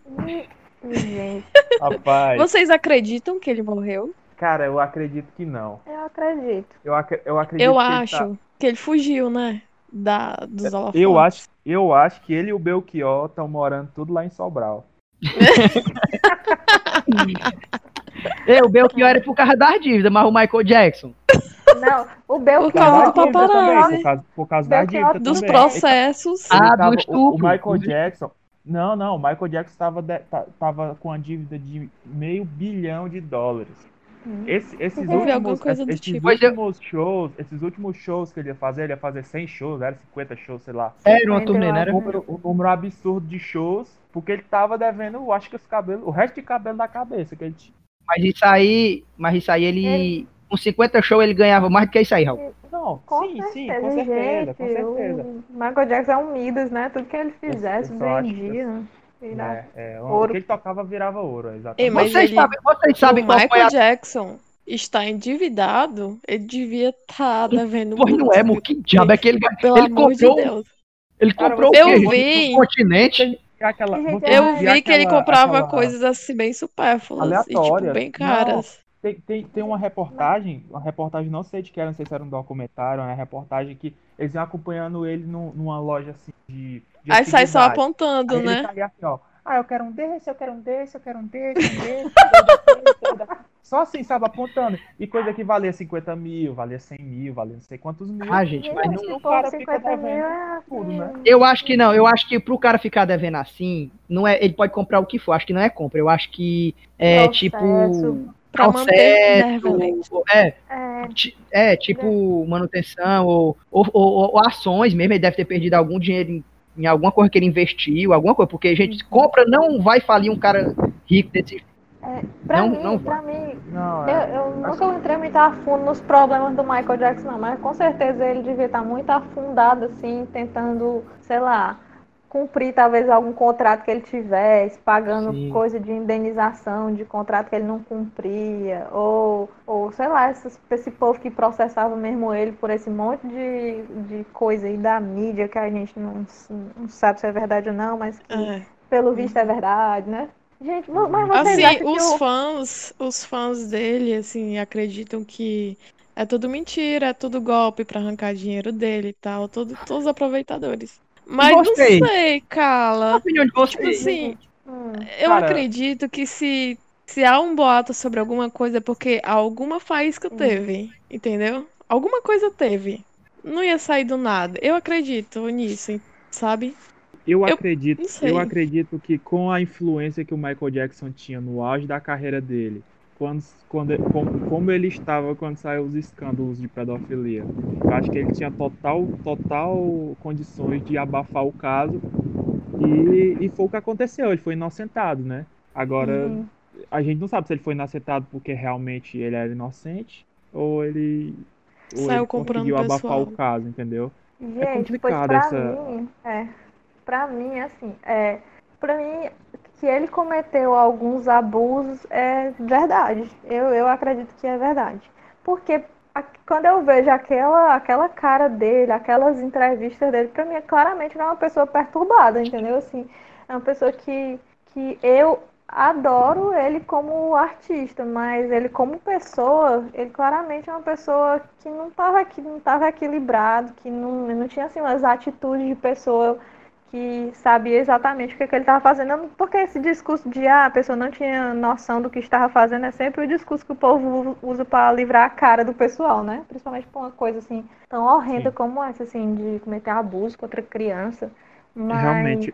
Rapaz. Vocês acreditam que ele morreu? Cara, eu acredito que não. Eu acredito. Eu, ac eu acredito Eu que acho ele tá... que ele fugiu, né? Da, dos holofotes. Eu acho, eu acho que ele e o Belchior estão morando tudo lá em Sobral. Ei, o Belchior era por causa das dívidas, mas o Michael Jackson. Não, o Belchior. Por causa do paparazzi. Por causa, por causa das dívidas. Dos também. processos. Ah, do estupro. O, o Michael Jackson. Não, não, o Michael Jackson estava com a dívida de meio bilhão de dólares. Uhum. Esse, esses últimos, esses tipo. últimos shows, esses últimos shows que ele ia fazer, ele ia fazer 100 shows, era 50 shows, sei lá. Era uma turnê, né? Um número, um número absurdo de shows, porque ele tava devendo, acho que os cabelos, o resto de cabelo da cabeça que ele tinha. Mas isso aí, mas isso aí ele, com 50 shows ele ganhava mais do que isso aí, Raul. Não, com sim, certeza, sim, com certeza, gente, com certeza. O Michael Jackson é um Midas, né? Tudo que ele fizesse vendia. É, é, o que ele tocava virava ouro, exatamente. Ei, mas vocês, ele, sabem, vocês sabem o Michael a... Jackson está endividado, ele devia estar tá devendo Pois não é, mano, que diabo é que ele, Pelo ele comprou? De Deus. Ele comprou Cara, eu vi, um continente. Aquela, eu vi aquela, que ele comprava aquela... coisas assim bem supérfluas e tipo, bem caras. Não, tem, tem, tem uma reportagem, uma reportagem, não sei de que era, não sei se era um documentário, uma reportagem que eles iam acompanhando ele num, numa loja assim de Aí sai só apontando, aí né? Tá assim, ó, Ah, eu quero um desse, eu quero um desse, eu quero um desse, um desse. Só assim, sabe, apontando. E coisa que valia 50 mil, valia 100 mil, valia não sei quantos mil. Ah, gente, mas não... O cara fica devendo é tudo, né? Eu acho que não, eu acho que pro cara ficar devendo assim, não é, ele pode comprar o que for, acho que não é compra, eu acho que é Processo. tipo Pra manter é, é, é, tipo manutenção ou, ou, ou, ou, ações mesmo, ele deve ter perdido algum dinheiro em, em, alguma coisa que ele investiu, alguma coisa, porque a gente uhum. compra, não vai falir um cara rico desse é, pra não, mim, não pra mim não, é, eu, eu nunca entrei muito a fundo nos problemas do Michael Jackson, não, mas com certeza ele devia estar muito afundado, assim, tentando, sei lá, cumprir talvez algum contrato que ele tivesse, pagando Sim. coisa de indenização de contrato que ele não cumpria, ou, ou sei lá, esse, esse povo que processava mesmo ele por esse monte de, de coisa aí da mídia que a gente não, não sabe se é verdade ou não, mas que é. pelo visto é verdade, né? Gente, mas vocês assim, os fãs, os fãs dele, assim, acreditam que é tudo mentira, é tudo golpe para arrancar dinheiro dele e tal, todo, todos os aproveitadores. Mas não sei, Cala. opinião de vocês. Tipo assim, hum, eu Cara... acredito que se, se há um boato sobre alguma coisa é porque alguma faísca hum. teve, entendeu? Alguma coisa teve. Não ia sair do nada. Eu acredito nisso, sabe? Eu, eu acredito, eu acredito que com a influência que o Michael Jackson tinha no auge da carreira dele, quando, quando, como, como ele estava quando saiu os escândalos de pedofilia. Eu acho que ele tinha total, total condições de abafar o caso e, e foi o que aconteceu. Ele foi inocentado, né? Agora, uhum. a gente não sabe se ele foi inocentado porque realmente ele era inocente ou ele, ou Saiu ele conseguiu abafar o caso, entendeu? É gente, é complicado essa. Mim, é, pra mim, assim, é, pra mim, que ele cometeu alguns abusos é verdade. Eu, eu acredito que é verdade. Porque quando eu vejo aquela, aquela cara dele, aquelas entrevistas dele, pra mim, é claramente não é uma pessoa perturbada, entendeu? Assim, é uma pessoa que, que eu adoro ele como artista, mas ele como pessoa, ele claramente é uma pessoa que não estava não tava equilibrado, que não, não tinha assim umas atitudes de pessoa que sabia exatamente o que, que ele estava fazendo, porque esse discurso de ah, a pessoa não tinha noção do que estava fazendo é sempre o discurso que o povo usa para livrar a cara do pessoal, né? Principalmente por uma coisa assim tão horrenda Sim. como essa, assim, de cometer abuso contra criança. Mas... Realmente.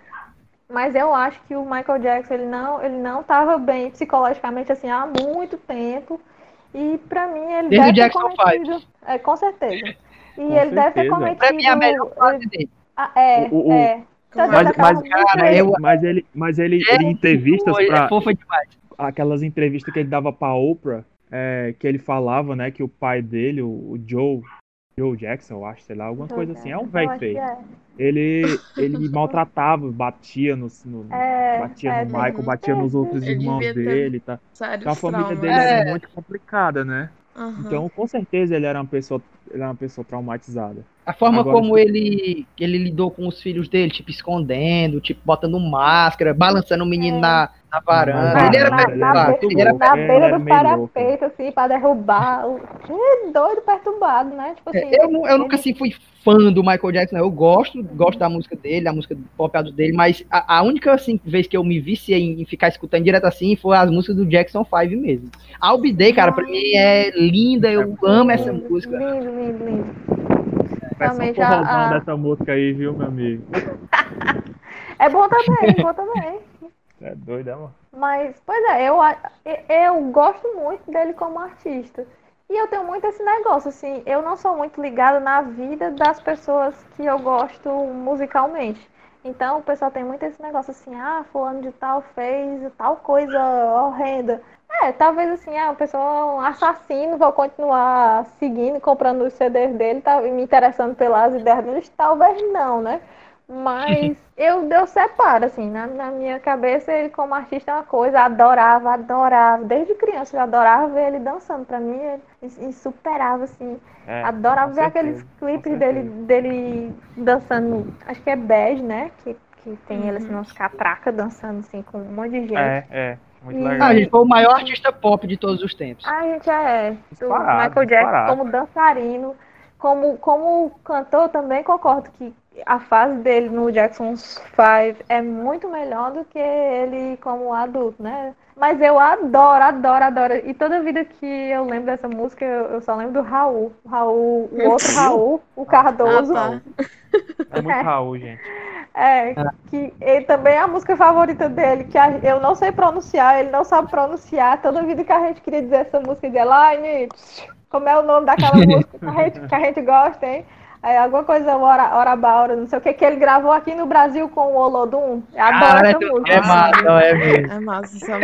Mas eu acho que o Michael Jackson ele não ele não estava bem psicologicamente assim há muito tempo e para mim ele Desde deve o Jackson ter cometido, é, com certeza. E com ele certeza. deve ter cometido. Pra mim, a melhor fase dele. Ah, é, o, o, é. Mas, mas, cara, eu, mas ele, mas ele, é, ele entrevistas pra, é aquelas entrevistas que ele dava pra Oprah, é, que ele falava, né, que o pai dele, o, o Joe, Joe Jackson, eu acho, sei lá, alguma coisa assim, é um velho feio. É. Ele, ele maltratava, batia no, no é, batia é, no Michael, batia nos outros irmãos dele, tá? Então a família dele era muito complicada, né? Uhum. Então, com certeza ele era uma pessoa, ele era uma pessoa traumatizada. A forma Agora, como ele, ele lidou com os filhos dele, tipo, escondendo, tipo, botando máscara, balançando o menino é. na, na varanda. ele era na, perturbado. Na, ele era, na beira do parapeito, assim, pra derrubar. Que doido, perturbado, né? Tipo é, assim, eu, eu ele... nunca, assim, fui fã do Michael Jackson. Eu gosto, gosto da música dele, da música pop dele, mas a, a, única, assim, vez que eu me viciei em, em ficar escutando direto assim foi as músicas do Jackson 5 mesmo. I'll Be Day, cara, pra mim é linda, eu amo essa música. Lindo, lindo, lindo. Realmente a, a... dessa música aí, viu, meu amigo? é bom também, é bom também. É doido, amor. Mas, pois é, eu, eu gosto muito dele como artista. E eu tenho muito esse negócio, assim, eu não sou muito ligada na vida das pessoas que eu gosto musicalmente. Então o pessoal tem muito esse negócio assim, ah, fulano de tal fez tal coisa horrenda. É, talvez assim, ah, uma pessoa um assassino, vou continuar seguindo, comprando os CDs dele, tá me interessando pelas ideias dele, talvez não, né? Mas eu, eu separo, assim, na, na, minha cabeça, ele como artista é uma coisa, adorava, adorava. Desde criança eu adorava ver ele dançando. Pra mim, ele insuperável, assim. É, adorava ver certeza, aqueles clipes dele, dele dançando, acho que é bege, né? Que, que tem uhum. ele assim, umas catracas dançando assim com um monte de gente. É, é. Muito legal. Ah, gente foi o maior artista pop de todos os tempos. Ah, a gente é. Disparado, Michael Jackson como dançarino, como, como cantor também concordo que a fase dele no Jackson's Five é muito melhor do que ele como adulto, né? Mas eu adoro, adoro, adoro. E toda vida que eu lembro dessa música, eu só lembro do Raul. Raul, o outro Raul, o Cardoso. Ah, tá. É muito Raul, gente. É, que ele também é a música favorita dele, que eu não sei pronunciar, ele não sabe pronunciar. Toda vida que a gente queria dizer essa música, dizia, Line, como é o nome daquela música que a gente, que a gente gosta, hein? É, alguma coisa Ora, Ora Baura, não sei o que, que ele gravou aqui no Brasil com o Olodum. Eu adoro essa música. É massa, é mesmo. É massa essa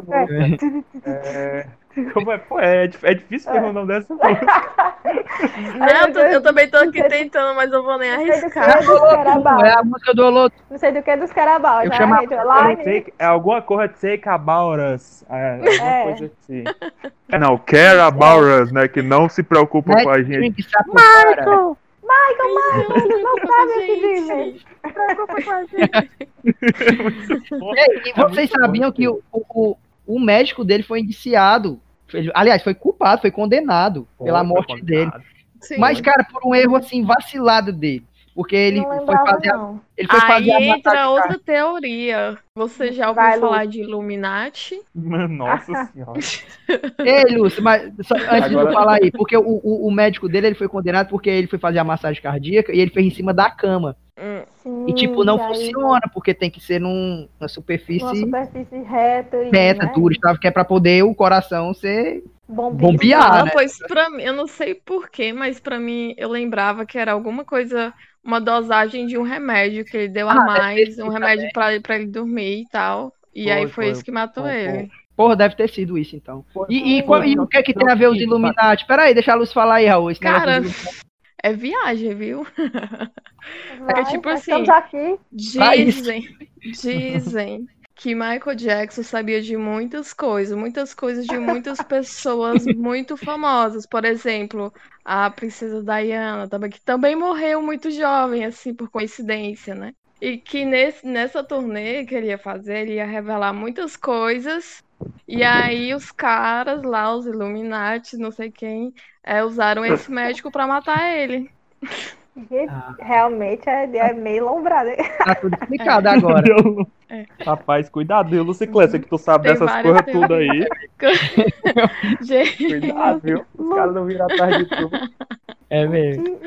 música. É... É? Pô, é, é difícil ter o nome dessa música. Não, eu, tô, eu, também tô aqui tentando, mas eu vou nem arriscar. É a música do Olodum. Não sei do que é dos Carabal. Eu é chamo... É alguma coisa de Take About Us. É, é. coisa assim. Não, Care About Us, né? Que não se preocupa com a gente. Michael! Michael, Michael, ele não sabe o que dizer. Preocupa com a gente. E vocês sabiam que o, o, o médico dele foi indiciado. Aliás, foi culpado, foi condenado Pô, pela morte dele. Sim. Mas, cara, por um erro assim vacilado dele. Porque ele foi fazer. A, ele foi Aí fazer entra outra teoria. Você já ouviu Vai, falar Lúcio. de Illuminati? Nossa senhora. Ei, Lúcio, mas só, antes Agora... de eu falar aí, porque o, o, o, médico dele ele foi condenado porque ele foi fazer a massagem cardíaca e ele fez em cima da cama. Hum. E tipo, não funciona, porque tem que ser num, numa superfície. Uma superfície reta. E, reta, né? dura, que é pra poder o coração ser bombear. Não, né? pois pra mim, eu não sei porquê, mas pra mim eu lembrava que era alguma coisa uma dosagem de um remédio que ele deu a ah, mais, um remédio para pra ele dormir e tal. E foi, aí foi, foi, isso que matou foi, ele. Porra, deve ter sido isso, então. e, e, e, o que é que tem a ver os Illuminati? Peraí, deixa a luz falar aí, Raul. Cara, é viagem, viu? Vai, é tipo assim, dizem, dizem que Michael Jackson sabia de muitas coisas, muitas coisas de muitas pessoas muito famosas. Por exemplo, a princesa Diana, também, que também morreu muito jovem, assim, por coincidência, né? E que nesse, nessa turnê que ele ia fazer, ele ia revelar muitas coisas. E aí os caras lá, os Illuminati, não sei quem, é, usaram esse médico para matar ele. Ah. Realmente é, é meio lombrado. Tá tudo explicado agora. É. Rapaz, cuidado, viu, Luciclessa, que tu sabe Tem dessas coisas tudo aí. Gente. Cuidado, viu? Os caras não viram atrás de tudo. É mesmo.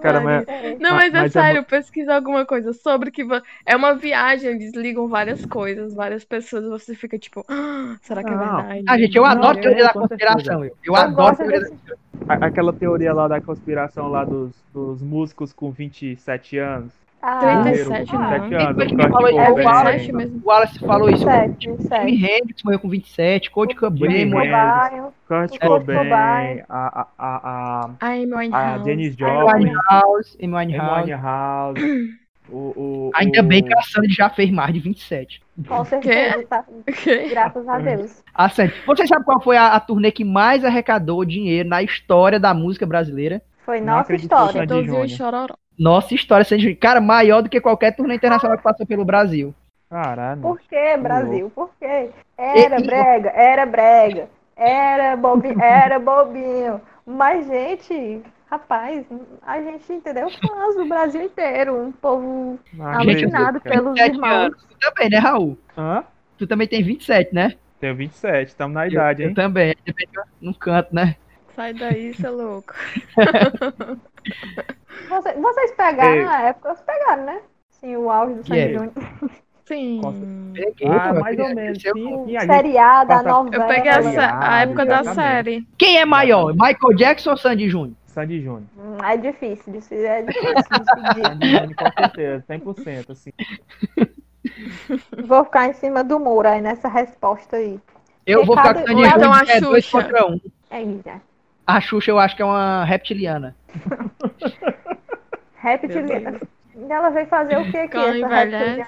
Cara, mas... Não, mas, é mas é sério, é... pesquisa alguma coisa sobre que é uma viagem, eles ligam várias coisas, várias pessoas, você fica tipo, ah, será que é verdade? Ah, gente, eu adoro não, teoria da conspiração. Eu, eu adoro teoria da... Aquela teoria lá da conspiração lá dos, dos músicos com 27 anos. Ah, 37 não. anos. Quem falou isso? É, o, Wallace, o Wallace falou isso. 27, 27. Jimi Hendrix morreu com 27, Kurt Cobain morreu Kurt Cobain, a, a, a, a, a Dennis Joplin, Amy Winehouse, o, o, Ainda o... bem que a Sandy já fez mais de 27. Com certeza, tá? Graças a Deus. A Sandy, você sabe qual foi a, a turnê que mais arrecadou dinheiro na história da música brasileira? Foi Nossa História. Nossa História, Sandy Cara, maior do que qualquer turnê internacional que passou pelo Brasil. Caralho. Por que, Brasil? Por quê? Era brega, era brega. Era bobinho, era bobinho. Mas, gente, rapaz, a gente entendeu fãs do Brasil inteiro. Um povo ah, alucinado pelos irmãos. Anos. Tu também, né, Raul? Hã? Tu também tem 27, né? Tenho 27, estamos na idade, eu, hein? Eu também, no canto, né? Sai daí, seu louco. Você, vocês pegaram Ei. na época, vocês pegaram, né? Sim, o auge do Sandy Júnior. Sim. ah, mais ou menos. Sim, sim, Seriada, a novela. Eu peguei a, a época da série. Quem é maior, Michael Jackson ou Sandy Júnior? Sandy Júnior. Hum, é difícil, é difícil decidir. Sandy Júnior, com certeza, 100%, assim. Vou ficar em cima do muro aí nessa resposta aí. Eu vou ficar com Sandy Júnior, é dois contra um. É, já. A Xuxa eu acho que é uma reptiliana. reptiliana. Ela veio fazer o que aqui, essa reptiliana?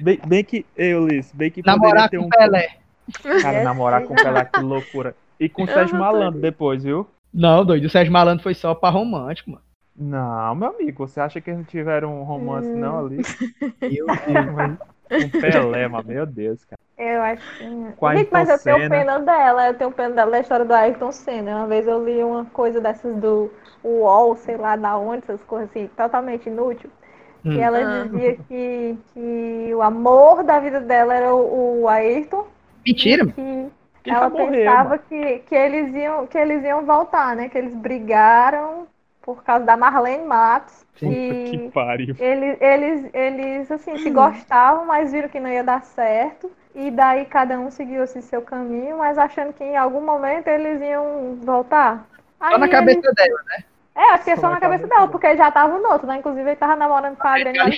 Bem, bem que, eu, Liz, bem que Namorar ter com um... Pelé. Cara, namorar com Pelé, que loucura. E com o Sérgio Malandro depois, viu? Não, doido, o Sérgio Malandro foi só pra romântico, mano. Não, meu amigo, você acha que eles não tiveram um romance hum. não ali? Eu, com Pelé, mano, meu Deus, cara. Eu acho que. Gente, mas eu tenho pena dela, eu tenho pena dela da história do Ayrton Senna. Uma vez eu li uma coisa dessas do UOL, sei lá da onde, essas coisas assim, totalmente inútil. Hum. E ela ah. dizia que, que o amor da vida dela era o, o Ayrton. Mentira! Que ela pensava que, que, eles iam, que eles iam voltar, né? Que eles brigaram por causa da Marlene Matos. Puta e que pariu. Eles, eles, eles assim, se gostavam, mas viram que não ia dar certo. E daí cada um seguiu assim, seu caminho, mas achando que em algum momento eles iam voltar. Aí só na cabeça eles... dela, né? É, acho que é só, só na cabeça, cabeça dela, porque já tava no outro, né? Inclusive ele tava namorando com a Adriana.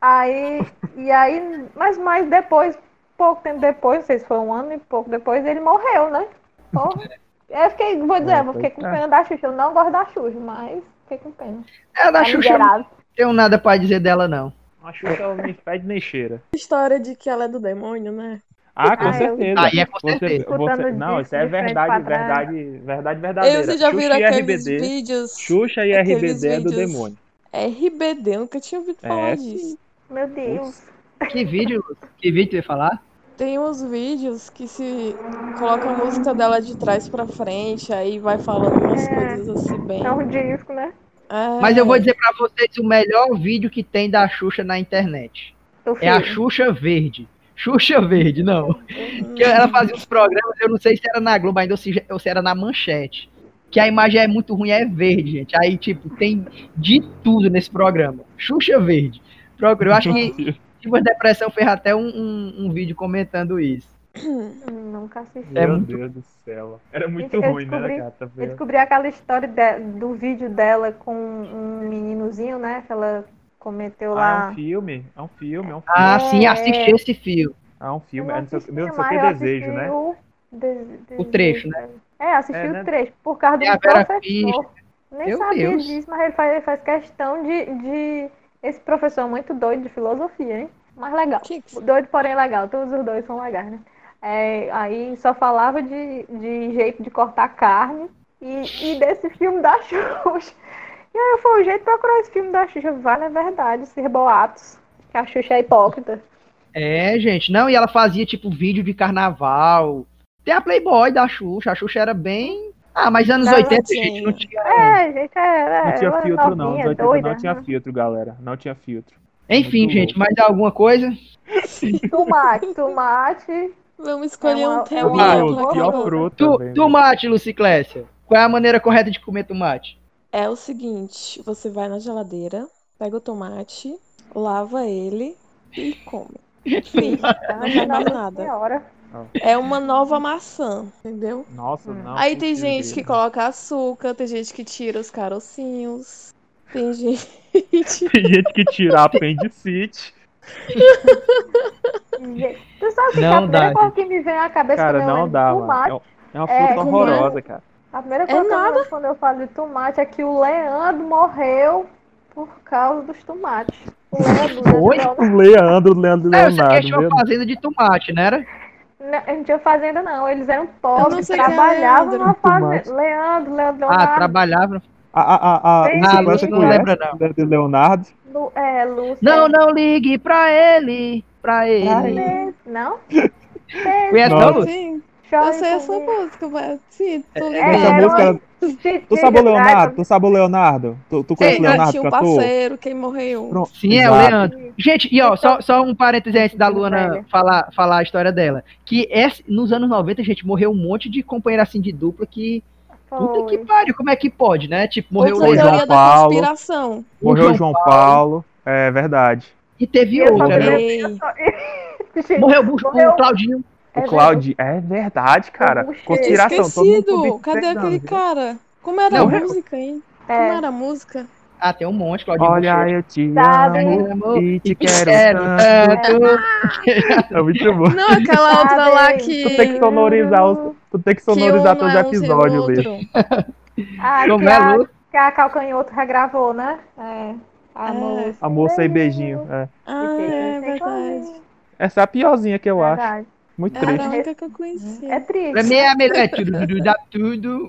Aí, e aí, mas mais depois, pouco tempo depois, não sei se foi um ano e pouco depois, ele morreu, né? Porra. Eu fiquei, vou dizer, eu fiquei com pena da Xuxa. Eu não gosto da Xuxa, mas fiquei com pena. É, da tá Xuxa não tenho nada pra dizer dela, não. A Xuxa ela nem fede nem cheira. História de que ela é do demônio, né? Ah, com ah, certeza. Aí é com certeza. Você, você, não, isso é verdade, verdade, verdade verdadeira. Eu, você já viram aqueles RBD, vídeos... Xuxa e RBD é do demônio. RBD, nunca tinha ouvido é, falar disso. Meu Deus. Que vídeo? Que vídeo tu ia falar? Tem uns vídeos que se coloca a música dela de trás pra frente, aí vai falando umas é, coisas assim bem. É um disco, né? É... Mas eu vou dizer pra vocês o melhor vídeo que tem da Xuxa na internet. É a Xuxa Verde. Xuxa Verde, não. Uhum. Que ela fazia uns programas, eu não sei se era na Globo ainda ou se, ou se era na Manchete. Que a imagem é muito ruim, é verde, gente. Aí, tipo, tem de tudo nesse programa. Xuxa Verde. Eu acho que tive uma depressão, fez até um, um, um vídeo comentando isso. Nunca assisti. É Meu muito... Deus do céu. Era muito eu ruim, né, descobri, né, gata? Eu descobri aquela história de, do vídeo dela com um meninozinho, né? Que ela cometeu ah, lá. É um filme? É um filme, é um filme. Ah, sim, assisti esse filme. É um filme, é, assisti, meu, não sei o que desejo, né? O, de, o trecho, né? É, assisti é, o né? trecho, por causa do professor. Nem meu sabia Deus. disso, mas ele faz, ele faz questão de, de esse professor muito doido de filosofia, hein? Mas legal. Doido, porém legal. Todos os dois são legais, né? É, aí só falava de, de jeito de cortar carne e, e desse filme da Xuxa. E aí foi o jeito de procurar esse filme da Xuxa. Vai na verdade, ser boatos. Que a Xuxa é hipócrita. É, gente. Não, e ela fazia tipo vídeo de carnaval. Tem a Playboy da Xuxa. A Xuxa era bem ah, mas anos não, 80, não gente, não tinha. É, gente, é, não tinha filtro, não. Anos 80 doida, não tinha né? filtro, galera. Não tinha filtro. Enfim, Muito gente, mais alguma coisa? tomate, tomate. Vamos escolher é uma, um tema. É pior fruta. Tu, tomate, Luciclécia. Qual é a maneira correta de comer tomate? É o seguinte: você vai na geladeira, pega o tomate, lava ele e come. Tá? Não tem mais nada. É uma nova maçã, entendeu? Nossa, hum. não. Aí tem gente que coloca açúcar, tem gente que tira os carocinhos. Tem gente. tem gente que tira a apendicite. tu sabe que não a primeira coisa que me vem à cabeça cara, quando não dá, tomate, mano. É uma fruta é, horrorosa, cara. A primeira coisa é nada. quando eu falo de tomate é que o Leandro morreu por causa dos tomates. O Leandro, Oi? O Leandro, Leandro Leonardo. É, você tinha uma fazenda de tomate, não era? Não, não tinha fazenda, não. Eles eram pobres, trabalhavam na fazenda. Leandro, Leandro, Ah, trabalhavam. A, a, a, a, Lúcia não lembra, não. De Leonardo. Lu, é, Lúcia. Não, não ligue pra ele. Pra ele. Pra ele. Não? Conhece não, Lúcia? Eu sei essa música, mas sim, tô ligado. Essa música. Tu sabe o Leonardo? Tu sabe o Leonardo? Tu, tu conhece o Leonardo? Tinha um parceiro, quem morreu. Pronto. Sim, Exato. é o Leandro. Gente, e ó, só, só um parênteses antes da Luana falar, falar a história dela. Que esse, nos anos 90, a gente morreu um monte de companheiro assim de dupla que. Puta que pariu, como é que pode, né? Tipo, morreu o João Paulo. Morreu o João Paulo. É verdade. E teve outra, né? Morreu o Claudinho. O é Cloud, é verdade, cara. Conspiração. Esquecido. Cadê aquele cara? Como era não, a música, hein? É. Como era a música? Ah, tem um monte, Claudinho. Olha, eu te amo e te quero, quero tanto. É muito bom. Não, aquela outra lá que... Tu tem que sonorizar, os, tu tem que sonorizar teus é episódios, bicho. Ah, Como é, Lu? Que a Calcanhoto regravou, né? É. A, é. Moça, a moça e beijinho. É. Ah, é verdade. Essa é a piorzinha que eu verdade. acho. Muito triste. Era a única que eu conhecia. É triste. Pra mim é a melhor. É tudo, dá tudo.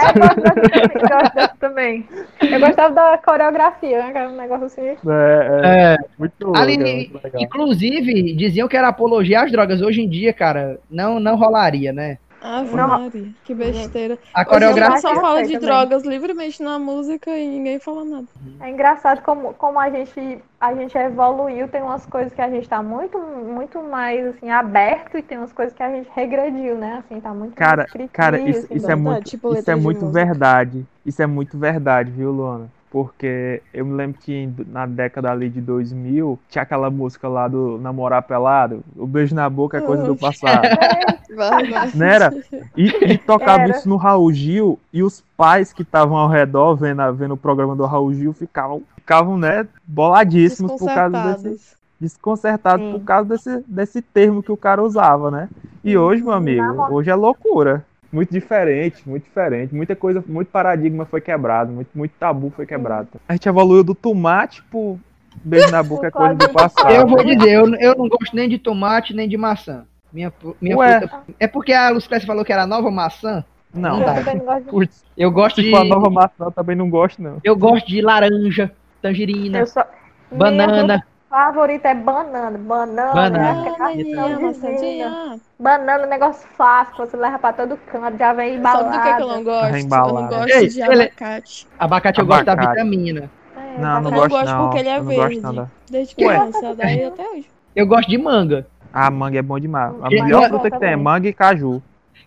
É, eu gosto dessa também. Eu gostava da coreografia, né? Que era um negócio assim. É, é, é. muito Ali, legal. Inclusive, diziam que era apologia às drogas. Hoje em dia, cara, não, não rolaria, né? Ave Maria, que besteira. A coreografia. só fala de também. drogas livremente na música e ninguém fala nada. É engraçado como, como a gente a gente evoluiu, tem umas coisas que a gente tá muito muito mais assim aberto e tem umas coisas que a gente regrediu, né? Assim, tá muito Cara, cara, isso, assim, isso é muito tipo isso é muito verdade. Isso é muito verdade, viu, Luana? Porque eu me lembro que na década ali de 2000 tinha aquela música lá do Namorar Pelado, o beijo na boca é coisa do passado. Não era? E, e tocava era. isso no Raul Gil e os pais que estavam ao redor vendo, vendo o programa do Raul Gil ficavam, ficavam né, boladíssimos por causa desse. Desconcertados por causa desse, desse termo que o cara usava, né? E hoje, meu amigo, hoje é loucura muito diferente, muito diferente. Muita coisa, muito paradigma foi quebrado, muito, muito tabu foi quebrado. A gente evoluiu do tomate pro beijo na boca é coisa do passado. Eu vou dizer, eu, eu não gosto nem de tomate nem de maçã. Minha, minha fruta, é porque a Lucrécia falou que era nova maçã. Não, não Putz, eu gosto de. a nova maçã, eu também não gosto, não. Eu gosto de laranja, tangerina, só... banana favorita é banana. Banana, banana. É banana, negócio fácil, você leva pra todo canto, já vem embalado. Sabe do que, que eu não gosto? Eu não gosto Ei, de abacate. Abacate eu gosto da vitamina. É, não, não gosto, gosto não. porque ele é verde. Desde criança, daí até hoje. Eu gosto de manga. Ah, manga é bom demais. A melhor fruta que tem é manga e caju.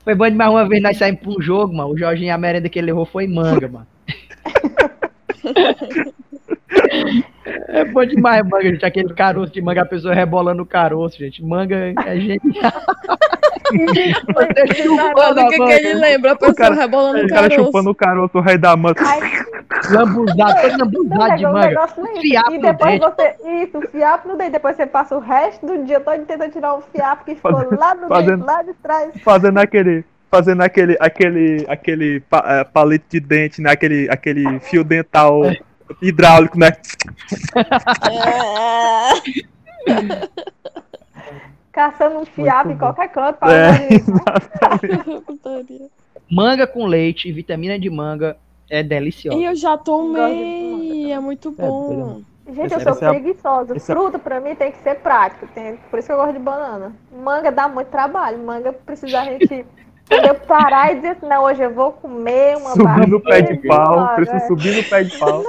Foi bom demais uma vez nós saímos pra um jogo, mano. O Jorginho, a merenda que ele levou foi manga, mano. É bom demais, manga, gente. Aquele caroço de manga, a pessoa rebolando o caroço, gente. Manga é genial. Olha o que, que ele lembra, a pessoa cara, rebolando o caroço. O cara chupando o caroço, o rei da manga. Lambuzado, todo lambuzado de manga. Fiapo e depois você, isso, fiapo no dente. Depois você passa o resto do dia todo tentando tirar o fiapo que ficou fazendo, lá no fazendo, dente, lá de trás. Fazendo aquele fazendo aquele aquele aquele uh, palito de dente, né? Aquele aquele fio dental hidráulico, né? Caçando um fiapo em qualquer canto para é, Manga com leite, vitamina de manga é deliciosa. E eu já tomei, é muito é, bom. Gente, eu sou é preguiçosa. Fruta pra mim tem que ser prático. Tem... Por isso que eu gosto de banana. Manga dá muito trabalho. Manga precisa a gente eu parar e dizer assim, não, hoje eu vou comer uma Subir no pé de pau, preciso é. subir no pé de pau.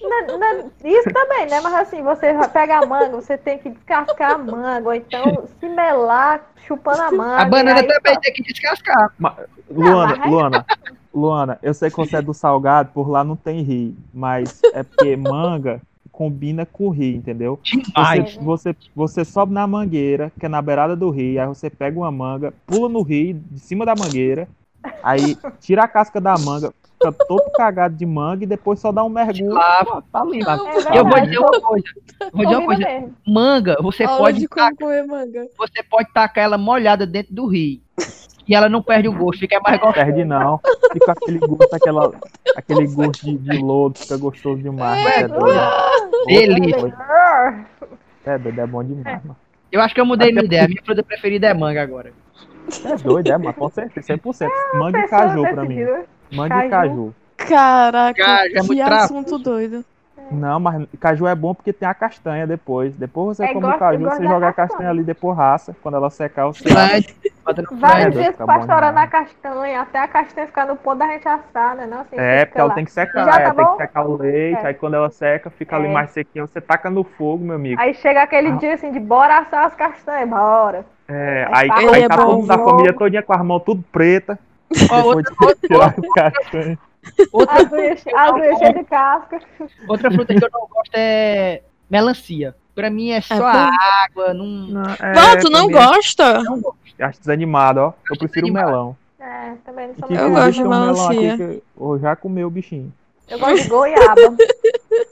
Não, não, isso também, né? Mas assim, você pega a manga, você tem que descascar a manga, ou então se melar chupando a manga. A banana também tem que descascar. Mas, Luana, não, mas... Luana, Luana, eu sei que você é do salgado, por lá não tem rio, mas é porque manga combina com o rio, entendeu? Você, você, você sobe na mangueira, que é na beirada do rio, aí você pega uma manga, pula no rio, de cima da mangueira, aí tira a casca da manga, fica todo cagado de manga e depois só dá um mergulho. Ah, tá lindo. É eu vou dizer uma coisa. Vou dizer uma coisa. Manga, você Aula pode. Tacar, manga. Você pode tacar ela molhada dentro do rio e ela não perde o gosto, fica mais gostoso. Perde não, fica aquele gosto, aquela, aquele gosto de, de lodo, fica gostoso demais. É, é doido. Delícia. É doido, é bom demais, mano. Eu acho que eu mudei minha ideia, a minha fruta preferida é manga agora. É doido, é, mas com certeza, 100%. Manga e caju pra mim. Manga e caju. Caraca, Caju, é que assunto doido. Não, mas caju é bom porque tem a castanha depois. Depois você é, come o caju, você joga a castanha ali, depois raça. Quando ela secar, você. Vários dias pastorando a castanha, até a castanha ficar no ponto da gente assar, né? Não, assim, é, porque ela tem que secar, Já é, tá tem que secar o leite, é. aí quando ela seca, fica é. ali mais sequinho, você taca no fogo, meu amigo. Aí chega aquele ah. dia assim de bora assar as castanhas, bora. É, aí, aí, aí tá todo mundo, a família todinha com as mãos tudo preta. Oh, outra, tirar as Outra... As cheias de casca. Outra fruta que eu não gosto é melancia. Pra mim é só é, água. Não... Não, é, não tu não gosta? Não gosto. Acho desanimado, ó. Eu prefiro o melão. É, também não sou que, Eu gosto de melancia. Que eu já comeu o bichinho. Eu gosto de goiaba.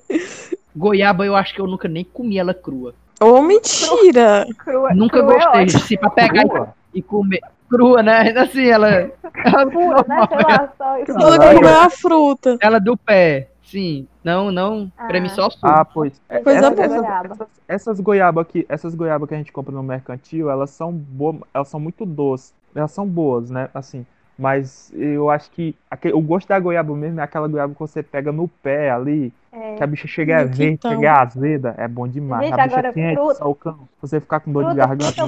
goiaba eu acho que eu nunca nem comi ela crua. Ô, oh, mentira! Crua, nunca crua é gostei. É se pra pegar e, e comer crua, né? Assim, ela. ela Pura, né? Sei lá, só Ela comeu a fruta. Ela do pé, sim. Não, não, ah. pra mim só suco. Ah, pois. essa, é essas, essas, essas goiabas que essas goiabas que a gente compra no mercantil, elas são boas, elas são muito doces. Elas são boas, né? Assim, mas eu acho que aquele, o gosto da goiaba mesmo é aquela goiaba que você pega no pé ali, é. que a bicha chega a ver, então. chega azeda, é bom demais. Gente, a bicha agora, quente, fruta, salcão, você ficar com dor de garganta.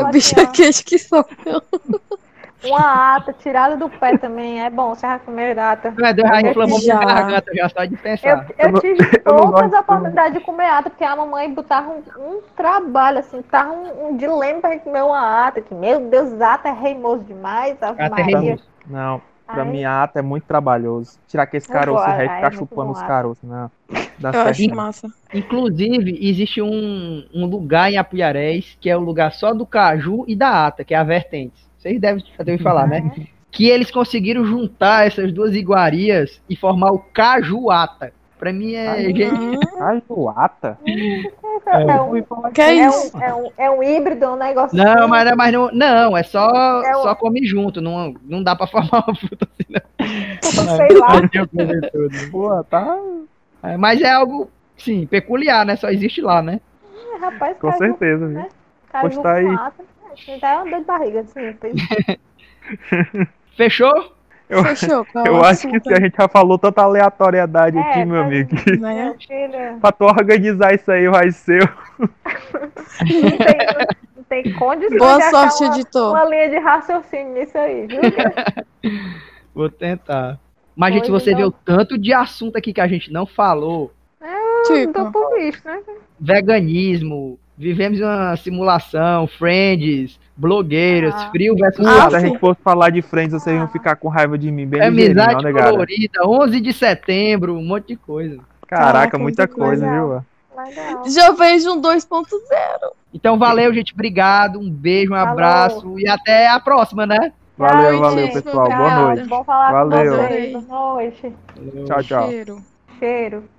A bicha assim, quente que salcão. Uma ata tirada do pé também é bom. Você já comeu ata? É, já inflamou minha garganta, já só de pensar. Eu, eu tive poucas oportunidades de comer ata, porque a mamãe botava um, um trabalho, assim, tava um, um dilema pra gente comer uma ata, que, meu Deus, ata é reimoso demais. Ata é reimoso. Não, pra Ai. mim a ata é muito trabalhoso. Tirar aquele caroço reto e ficar chupando os caroços, não. Dá eu acho massa. Inclusive, existe um, um lugar em Apuiarés, que é o lugar só do caju e da ata, que é a vertente vocês devem ter ouvido falar, né? Uhum. Que eles conseguiram juntar essas duas iguarias e formar o Cajuata. Pra mim é. Cajuata? É, é, um, que é, isso? Um, é, um, é um híbrido, um negócio. Não, assim. mas, mas não, não, é só, é só come junto. Não, não dá pra formar uma fruta assim, não. Sei lá. Pô, tá. Mas é algo, sim, peculiar, né? Só existe lá, né? É, rapaz, Com certeza, né? Postar aí. Até é uma dor de barriga, assim. Fechou? Eu, Fechou, eu acho que se a gente já falou tanta aleatoriedade é, aqui, meu amigo. Né? pra tu organizar isso aí vai ser. não, tem, não tem condição Boa de sorte, uma, editor. Uma linha de raciocínio nisso aí, viu? Vou tentar. Mas, gente, você então... vê o tanto de assunto aqui que a gente não falou. É, tipo, tô por isso, né? Veganismo, Vivemos uma simulação, Friends, blogueiros, ah. frio versus ah, Se a gente fosse falar de Friends, vocês iam ficar com raiva de mim bem Amizade não, né, colorida, 11 de setembro, um monte de coisa. Caraca, Caraca muita coisa, viu? Legal. Já vejo um 2.0. Então valeu, gente. Obrigado. Um beijo, um Falou. abraço e até a próxima, né? Valeu, valeu, gente, pessoal. Boa noite. Bom falar valeu. com vocês. Boa noite. Tchau, tchau. Cheiro. Cheiro.